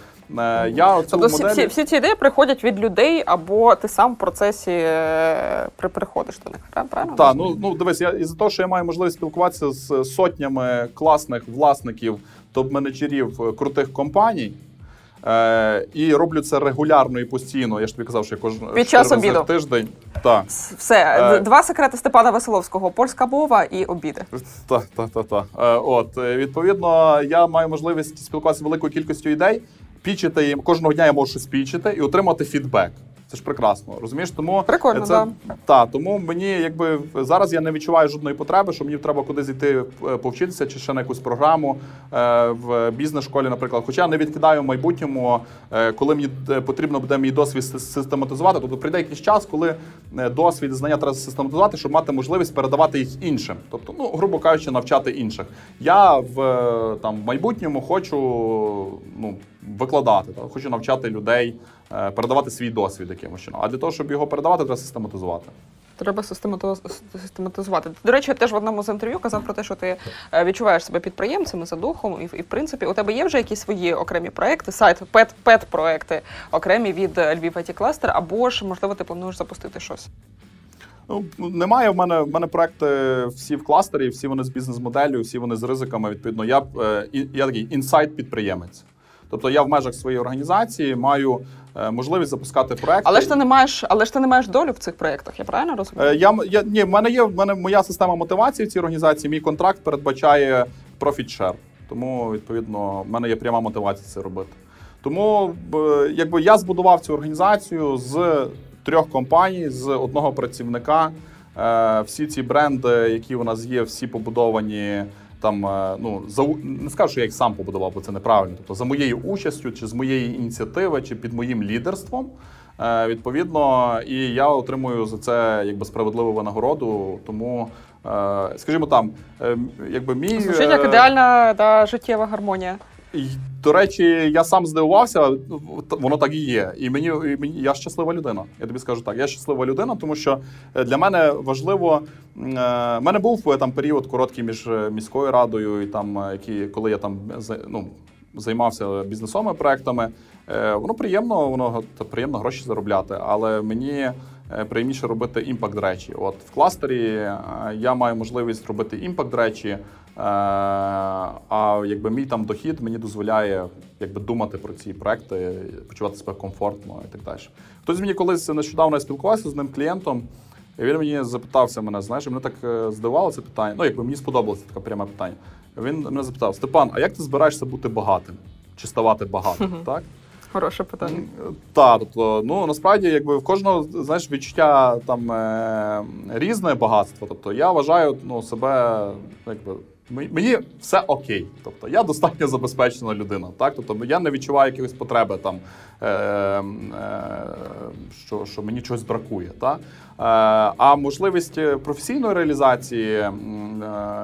я оцю Тобто моделі... всі, всі ці ідеї приходять від людей, або ти сам в процесі при, приходиш до них. Правильно? Так, ну, ну дивись, я із-за того, що я маю можливість спілкуватися з сотнями класних власників, топ-менеджерів е, крутих компаній. Е, і роблю це регулярно і постійно. Я ж тобі казав, що я кожен Під час обіду. тиждень. Так. Все, Е, два секрети Степана Веселовського: польська мова і обіди. Так, так, так, так. Е, От, е, відповідно, я маю можливість спілкуватися з великою кількістю ідей, пічити їм кожного дня я можу щось пічити і отримати фідбек. Це ж прекрасно, розумієш? Тому Прикольно, це, та, тому мені якби зараз я не відчуваю жодної потреби, що мені треба кудись йти е, повчитися чи ще на якусь програму е, в бізнес-школі, наприклад. Хоча не відкидаю в майбутньому, е, коли мені е, потрібно буде мій досвід систематизувати. Тобто прийде якийсь час, коли е, досвід знання треба систематизувати, щоб мати можливість передавати їх іншим. Тобто, ну грубо кажучи, навчати інших. Я в е, там в майбутньому хочу ну викладати, так? хочу навчати людей, е, передавати свій досвід якимось чином. А для того, щоб його передавати, треба систематизувати. Треба систематизувати. До речі, я теж в одному з інтерв'ю казав про те, що ти е, відчуваєш себе підприємцем і за духом, і, в- і в принципі у тебе є вже якісь свої окремі проекти, side, pet, pet проекти окремі від е, Львів IT Cluster, або ж можливо ти плануєш запустити щось. Ну, немає в мене в мене проекти всі в кластері, всі вони з бізнес-моделлю, всі вони з ризиками. Відповідно, я я такий інсайт-підприємець. Тобто я в межах своєї організації маю е, можливість запускати проекти. Але ж ти не маєш, але ж ти не маєш долю в цих проєктах, я правильно розумію? Е, Я, я ні, в мене є в мене моя система мотивації в цій організації. Мій контракт передбачає share. Тому відповідно в мене є пряма мотивація це робити. Тому якби я збудував цю організацію з трьох компаній, з одного працівника. Е, Всі ці бренди, які у нас є, всі побудовані там е, ну за не скажу, що я їх сам побудував, бо це неправильно. Тобто за моєю участю, чи з моєї ініціативи, чи під моїм лідерством. Е, Відповідно, і я отримую за це якби справедливу винагороду. Тому, е, скажімо там, е, якби мій Звучить як ідеальна та життєва гармонія. До речі, я сам здивувався, воно так і є. І мені, і мені я щаслива людина. Я тобі скажу так. Я щаслива людина, тому що е, для мене важливо. е, в мене був е, там період короткий між міською радою і там, які, коли я там ну, займався бізнесовими проектами. Воно приємно, воно приємно гроші заробляти, але мені е, приємніше робити impact речі. От в кластері е, я маю можливість робити impact речі. е, А якби мій там дохід мені дозволяє якби думати про ці проекти, почувати себе комфортно і так далі. Хтось мені колись нещодавно спілкувався з ним клієнтом, і він мені запитався мене, знаєш, мене так здивувало це питання. Ну, якби мені сподобалося таке пряме питання. Він мене запитав: Степан, а як ти збираєшся бути багатим? Чи ставати багатим? Так? Хороше питання. Так, тобто, ну насправді, якби в кожного знаєш, відчуття там е, різне багатство. Тобто я вважаю ну, себе, якби. Мені все окей, тобто я достатньо забезпечена людина. Так, тобто я не відчуваю якихось потреби там, е, е, що, що мені чогось бракує. Так? Е, а можливість е, професійної реалізації е,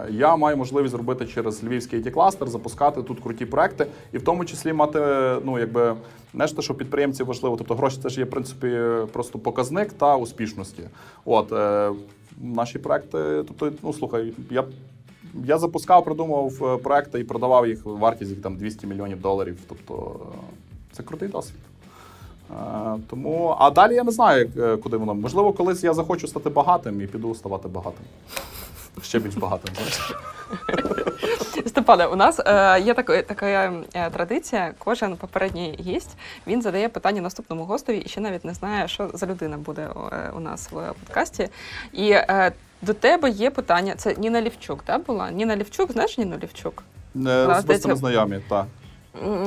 я маю можливість зробити через львівський it кластер запускати тут круті проекти, і в тому числі мати ну якби знаєш, те, що підприємці важливо. Тобто гроші це ж є в принципі просто показник та успішності. От наші проекти, тобто, ну слухай, я. Я запускав, придумував е, проекти і продавав їх вартість їх там 200 мільйонів доларів. Тобто це крутий досвід. Е, Тому, а далі я не знаю, е, куди воно. Можливо, колись я захочу стати багатим і піду ставати багатим. Ще більш багатим. знаєш. Степане, у нас е, є така, така е, традиція. Кожен попередній гість він задає питання наступному гостеві і ще навіть не знає, що за людина буде у нас в подкасті. І е, до тебе є питання. Це Ніна Лівчук, так була? Ніна Лівчук, знаєш Ніну Лівчук? Не особисто не знайомі, так.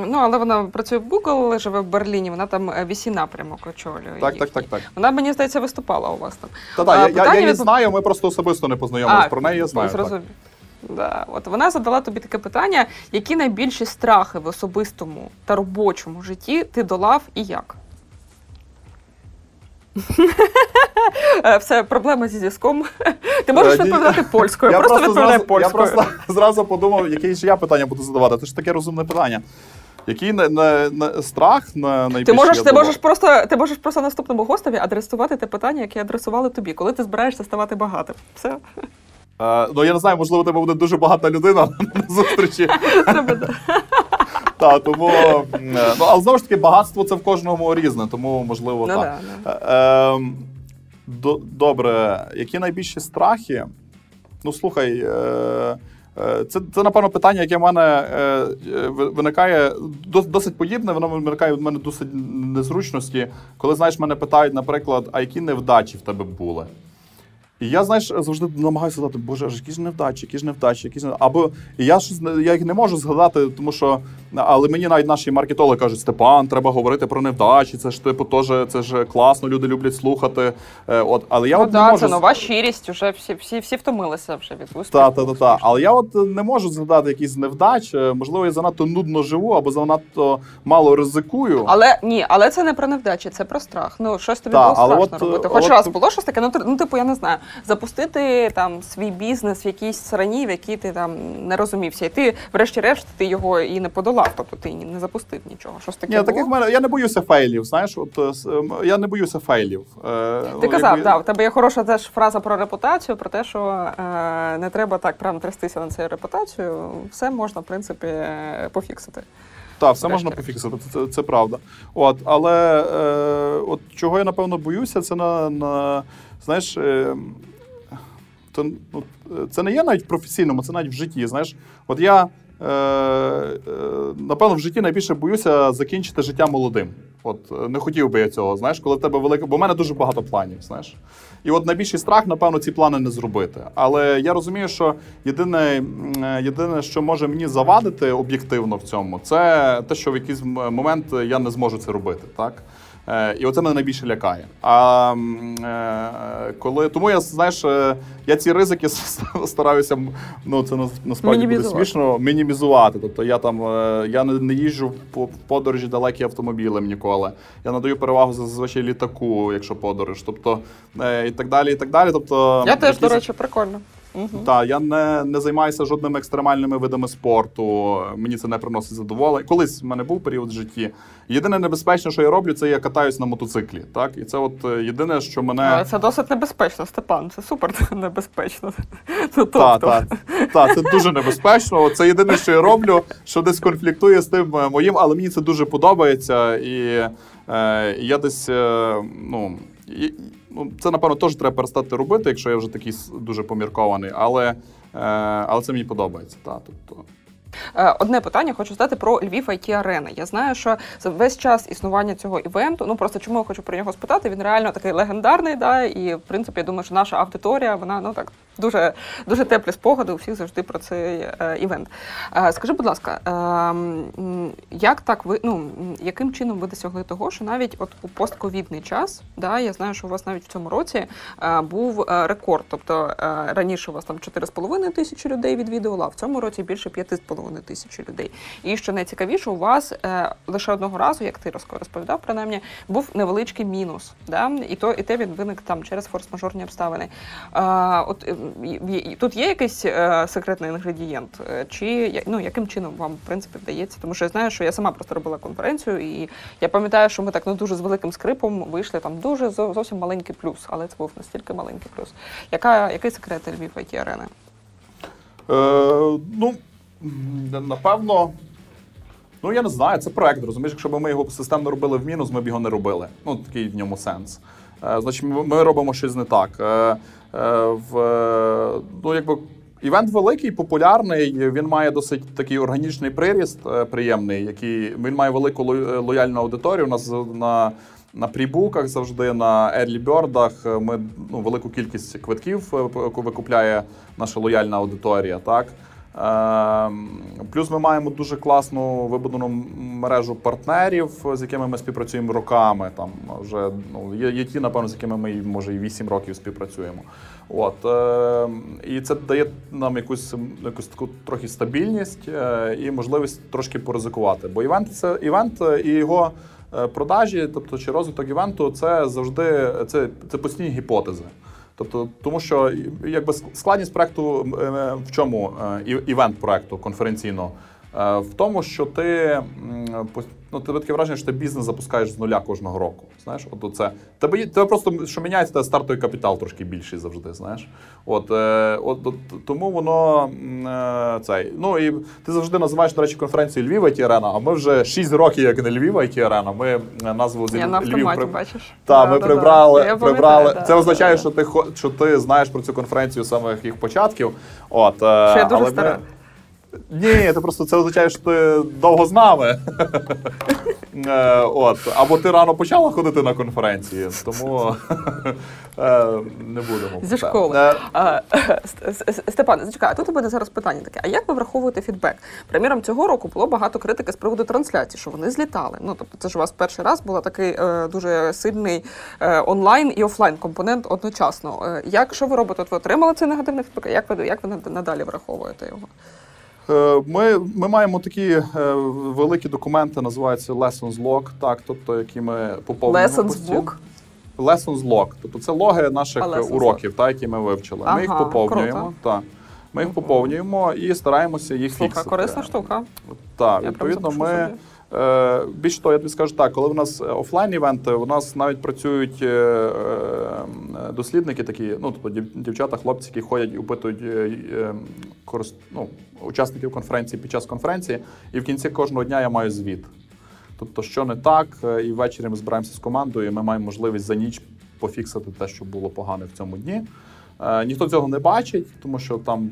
Ну, але вона працює в Google, живе в Берліні, вона там е, VC напрямок очолює. Так, так, так, так. Вона, мені здається, виступала у вас там. Та так, я, я, її від- знаю, ми просто особисто не познайомилися. Про неї я знаю. Так. Зрозумів. Да. От вона задала тобі таке питання: які найбільші страхи в особистому та робочому житті ти долав і як? Е, Все, проблема зі зв'язком. Ти можеш Е, відповідати польською, просто відповідаю польською. я просто зразу подумав, яке ж я питання буду задавати. Це ж таке розумне питання. Який на, на, на, страх на найбільший Ти можеш, ти можеш просто ти можеш просто наступному гостеві адресувати те питання, яке адресували тобі, коли ти збираєшся ставати багатим. Все. Е, ну я не знаю, можливо, у тебе буде дуже багата людина на зустрічі. Та, тому, е, ну, але знову ж таки, багатство це в кожному різне, тому можливо Ну так. да, Е, ем, Добре, які найбільші страхи? Ну, слухай, е, це, це, напевно, питання, яке в мене е, виникає досить подібне, воно виникає в мене досить незручності. Коли, знаєш, мене питають, наприклад, а які невдачі в тебе були? І я, знаєш, завжди намагаюся згадати, боже, які ж невдачі, які ж невдачі, які ж не- або я щось я їх не можу згадати, тому що але мені навіть наші маркетологи кажуть, Степан, треба говорити про невдачі. Це ж типу теж це ж класно, люди люблять слухати. Е, От, але я ну, от не можу це нова щирість, уже всі, всі, всі втомилися вже від успіху. та, та, та, та. Але я от не можу згадати якісь невдач. Е, Можливо, я занадто нудно живу або занадто мало ризикую. Але ні, але це не про невдачі, це про страх. Ну щось тобі Та, було страшно от, робити. Хоч от- раз було щось таке, ну, ну типу, я не знаю, запустити там свій бізнес в якійсь срані, в якій ти там не розумівся, і ти, врешті-решт, ти його і не подолав, тобто ти не запустив нічого. Щось таке Ні, було? таких мене я не боюся фейлів. Знаєш, от е, ем, я не боюся фейлів. Е, Ти ну, казав, якби- да, у тебе є хороша теж фраза про репутацію, про те, що е, не треба так прямо трястися на цю репутацію. Все можна, в принципі, е, пофіксити. Так, все можна пофіксити, це, це правда. От, але е, от чого я напевно боюся, це на, на знаєш, е, то, ну, це не є навіть в професійному, це навіть в житті. Знаєш, от я е, е, напевно в житті найбільше боюся закінчити життя молодим. От не хотів би я цього, знаєш, коли в тебе велика, бо в мене дуже багато планів, знаєш. І от найбільший страх, напевно, ці плани не зробити. Але я розумію, що єдине, е, єдине, що може мені завадити об'єктивно в цьому, це те, що в якийсь момент я не зможу це робити. Так? Е, і оце мене найбільше лякає. А е, коли тому я знаєш, е, я ці ризики стараюся ну це нас- насправді буде смішно мінімізувати. Тобто я там я не, не їжджу по подорожі далекі автомобілем ніколи. Я надаю перевагу зазвичай літаку, якщо подорож. Тобто е, і так далі, і так далі. Тобто Я теж, до речі, прикольно. Угу. так, я не, не займаюся жодними екстремальними видами спорту. Мені це не приносить задоволення. Колись в мене був період в житті. Єдине небезпечне, що я роблю, це я катаюсь на мотоциклі. Так, і це от е, єдине, що мене Це досить небезпечно, Степан. Це супер небезпечно. Ну, та, тобто, та, та, це дуже небезпечно. Це єдине, що я роблю, що десь конфліктує з тим е, моїм, але мені це дуже подобається. І е, я десь е, ну. І, ну, це напевно теж треба перестати робити, якщо я вже такий дуже поміркований, але, е, але це мені подобається. Та, тобто, Одне питання хочу задати про Львів IT Арена. Я знаю, що за весь час існування цього івенту, ну просто чому я хочу про нього спитати, він реально такий легендарний, да, і в принципі я думаю, що наша аудиторія, вона ну так дуже дуже теплі спогади у всіх завжди про цей е, івент. Е, скажи, будь ласка, е, як так ви ну яким чином ви досягли того, що навіть от у постковідний час, да, я знаю, що у вас навіть в цьому році е, був е, рекорд. Тобто е, раніше у вас там 4,5 тисячі людей відвідувало, а в цьому році більше 5,5 тисячі людей. І що найцікавіше, у вас е, лише одного разу, як ти розповідав, принаймні, був невеличкий мінус. Да? І то і те він виник там через форс-мажорні обставини. Е, от е, і- тут є якийсь е, секретний інгредієнт, Е, чи ну яким чином вам в принципі вдається? Тому що я знаю, що я сама просто робила конференцію, і я пам'ятаю, що ми так ну дуже з великим скрипом вийшли там дуже зовсім маленький плюс, але це був настільки маленький плюс. Яка який секрет Львів IT арени? Е, ну, напевно. Ну, я не знаю, це проект, розумієш, якщо б ми його системно робили в мінус, ми б його не робили. Ну, такий в ньому сенс. Е, значить, ми, робимо щось не так. Е, е, в, е, ну, якби, івент великий, популярний, він має досить такий органічний приріст, е, приємний, який, він має велику ло- лояльну аудиторію. У нас на, на прибуках завжди, на early bird ми ну, велику кількість квитків е, викупляє наша лояльна аудиторія. Так? Ем, Плюс ми маємо дуже класну вибудовану мережу партнерів, з якими ми співпрацюємо роками. Там вже ну, є, є ті, напевно, з якими ми може і 8 років співпрацюємо. От, ем, і це дає нам якусь, якусь таку трохи стабільність е, і можливість трошки поризикувати. Бо івент це івент е, і його е, продажі, тобто чи розвиток івенту, це завжди це, це постійні гіпотези. Тобто, тому що якби складність проекту е, в чому е, івент проекту конференційного? Е, В тому, що ти ну, тебе таке враження, що ти бізнес запускаєш з нуля кожного року. Знаєш, от це тебе тебе просто що міняється, тебе стартовий капітал трошки більший завжди. Знаєш, от, е, от, от тому воно е, цей. Ну і ти завжди називаєш, до речі, конференцію Львів IT Арена, а ми вже 6 років, як не Львів IT Арена. Ми назву з Я на Львів при- бачиш. так, Да, ми да, прибрали, да. Прибрали. Це означає, що ти що ти знаєш про цю конференцію з самих їх початків. От, Що я дуже але ми- стара. Ні, це просто це означає, що ти довго з нами. Е, От. Або ти рано почала ходити на конференції, тому е, не будемо. Зі школи. Е, А, С- С- Степане, зачекай, а тут у мене зараз питання таке: а як ви враховуєте фідбек? Приміром, цього року було багато критики з приводу трансляції, що вони злітали. Ну тобто, це ж у вас перший раз був такий е, дуже сильний е, онлайн і офлайн компонент одночасно. Е, як що ви робите? От ви отримали цей негативний фідбек? Як ви як ви над- надалі враховуєте його? Е, Ми, ми маємо такі е, великі документи, називаються Lessons Log, так, тобто, які ми поповнюємо. Lessons постійно. book? Lessons Log. Тобто це логи наших Lessons уроків, так, які ми вивчили. Ага, ми їх поповнюємо. круто. Та. Ми їх поповнюємо і стараємося їх Слухай, фіксити. корисна штука. Так, Я відповідно, ми. собі. Е, більш того, я тобі скажу так, коли в нас офлайн івенти, у нас навіть працюють е, е, дослідники, такі, ну тобто дівчата, хлопці, які ходять і опитують е, е, ну, учасників конференції під час конференції, і в кінці кожного дня я маю звіт. Тобто, що не так, е, і ввечері ми збираємося з командою, і ми маємо можливість за ніч пофіксити те, що було погане в цьому дні. Е, Ніхто цього не бачить, тому що там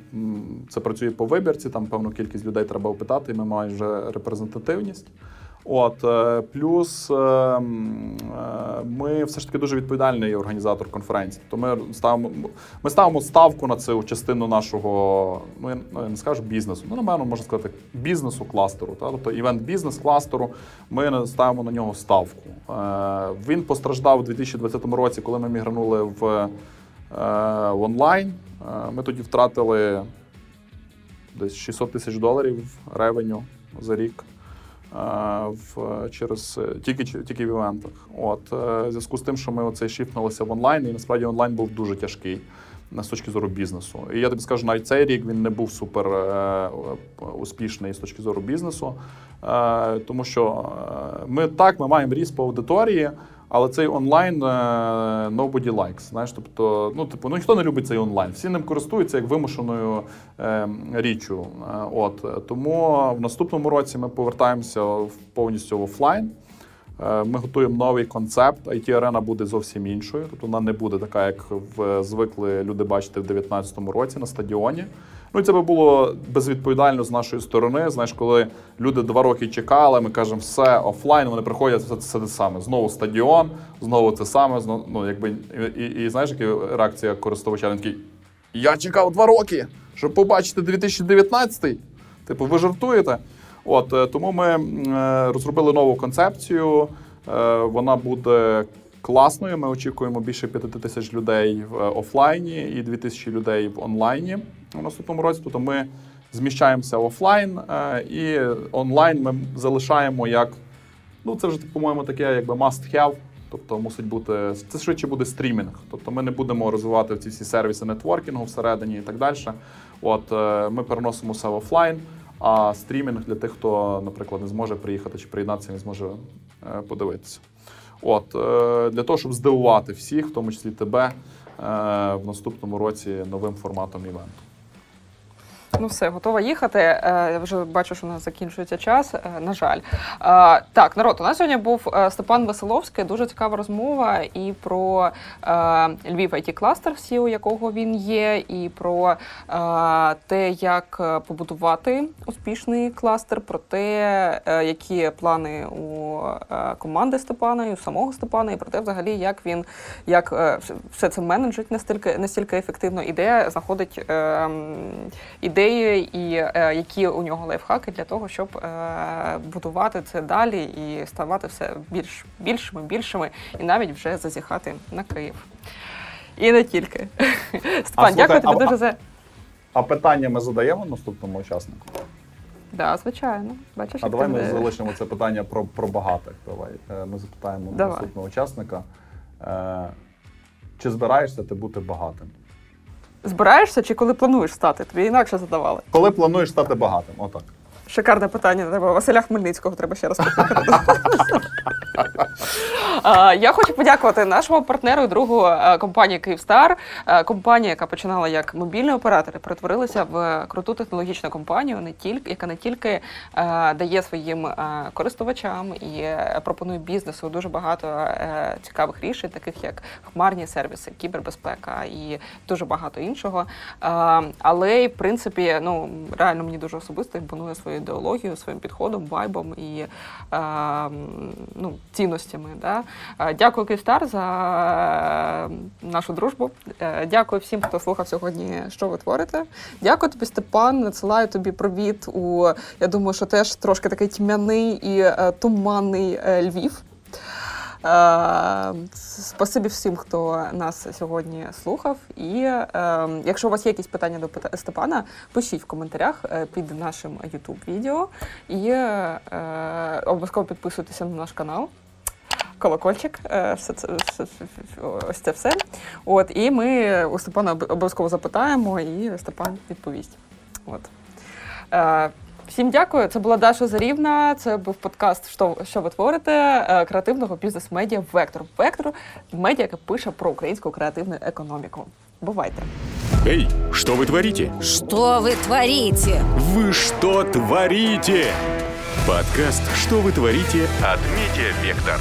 це працює по вибірці, там певну кількість людей треба опитати, і ми маємо вже репрезентативність. От е, плюс е, ми все ж таки дуже відповідальний організатор конференції. То ми ставимо ми ставимо ставку на цю частину нашого, ну я ну, не скажу бізнесу, ну напевно можна сказати бізнесу кластеру. Тобто івент бізнес кластеру. Ми ставимо на нього ставку. Він постраждав у 2020 році, коли ми мігранули в, в онлайн. Е, Ми тоді втратили десь 600 тисяч доларів ревеню за рік. е, В, через е, тільки тільки в івентах. От е, в зв'язку з тим, що ми оцей шифнулися в онлайн, і насправді онлайн був дуже тяжкий з точки зору бізнесу. І я тобі скажу, навіть цей рік він не був супер е, успішний з точки зору бізнесу, е, тому що е, ми так ми маємо ріст по аудиторії. Але цей онлайн е, nobody likes. Знаєш, тобто, ну типу, ну ніхто не любить цей онлайн. Всі ним користуються як вимушеною е, річчю. Е, От тому в наступному році ми повертаємося повністю в офлайн. Е, Ми готуємо новий концепт. it арена буде зовсім іншою. Тобто вона не буде така, як в звикли люди бачити в 2019 році на стадіоні. Ну це би було безвідповідально з нашої сторони. Знаєш, коли люди два роки чекали, ми кажемо, все офлайн, вони приходять, все це те саме. Знову стадіон, знову це саме. Знову, ну, якби, і, і, і знаєш, яка реакція користувача? Він такий, я чекав два роки, щоб побачити 2019. Типу, ви жартуєте? От е, тому ми е, розробили нову концепцію. Е, Вона буде класною. Ми очікуємо більше 5 тисяч людей в офлайні і 2 тисячі людей в онлайні у наступному році. Тобто ми зміщаємося офлайн е, і онлайн ми залишаємо як ну це вже по-моєму таке, якби must have. Тобто мусить бути це швидше буде стрімінг. Тобто ми не будемо розвивати ці всі сервіси нетворкінгу всередині і так далі. От е, ми переносимо все в офлайн. А стрімінг для тих, хто, наприклад, не зможе приїхати чи приєднатися, не зможе е, подивитися. От для того, щоб здивувати всіх, в тому числі тебе, в наступному році новим форматом івенту. Ну все, готова їхати. Е, Я вже бачу, що у нас закінчується час. е, На жаль. Е, Так, народ, у нас сьогодні був Степан Веселовський. Дуже цікава розмова і про Львів it кластер, у якого він є, і про те, як побудувати успішний кластер, про те, які плани у команди Степана і у самого Степана, і про те, взагалі, як він як все це менеджить настільки настільки ефективно, і де знаходить е, м, ідеї, і е, які у нього лайфхаки для того, щоб е, будувати це далі і ставати все більш більшими, більшими, і навіть вже зазіхати на Київ. І не тільки. Степан, дякую тобі дуже за. А питання ми задаємо наступному учаснику. Да, звичайно. Бачиш, А давай ми не- залишимо це питання про, про багатих. Давай. Е, Ми запитаємо Давай. наступного учасника. Чи збираєшся ти бути багатим? Збираєшся чи коли плануєш стати? Тобі інакше задавали. Коли плануєш стати багатим? Отак. Шикарне питання. Треба Василя Хмельницького треба ще раз. Я хочу подякувати нашому партнеру і другу е, компанії Київстар. Е, Компанія, яка починала як мобільний оператор, перетворилася в круту технологічну компанію, не тільки яка не тільки е, дає своїм користувачам і пропонує бізнесу дуже багато цікавих рішень, таких як хмарні сервіси, кібербезпека і дуже багато іншого. Але, в принципі, ну реально мені дуже особисто імпонує своєю ідеологією, своїм підходом, вайбом і е, ну, цінностями. Да? Е, Дякую, Київстар, за е, нашу дружбу. Дякую всім, хто слухав сьогодні, що ви творите. Дякую тобі, Степан. Надсилаю тобі привіт у я думаю, що теж трошки такий тьмяний і туманний Львів. Е, Спасибі всім, хто нас сьогодні слухав. І е, якщо у вас є якісь питання до Степана, пишіть в коментарях е, під нашим youtube відео і обов'язково підписуйтеся на наш канал. Колокольчик, все це, ось це все. От, і ми у Степана обов'язково запитаємо, і Степан відповість. От. Е, Всім дякую. Це була Даша Зарівна. Це був подкаст Що, що ви творите е, креативного бізнес-медіа Вектор. Вектор медіа, яке пише про українську креативну економіку. Бувайте! Эй, что вы творите? Что вы творите? Вы что творите? Подкаст «Что вы творите» от Медиа Вектор.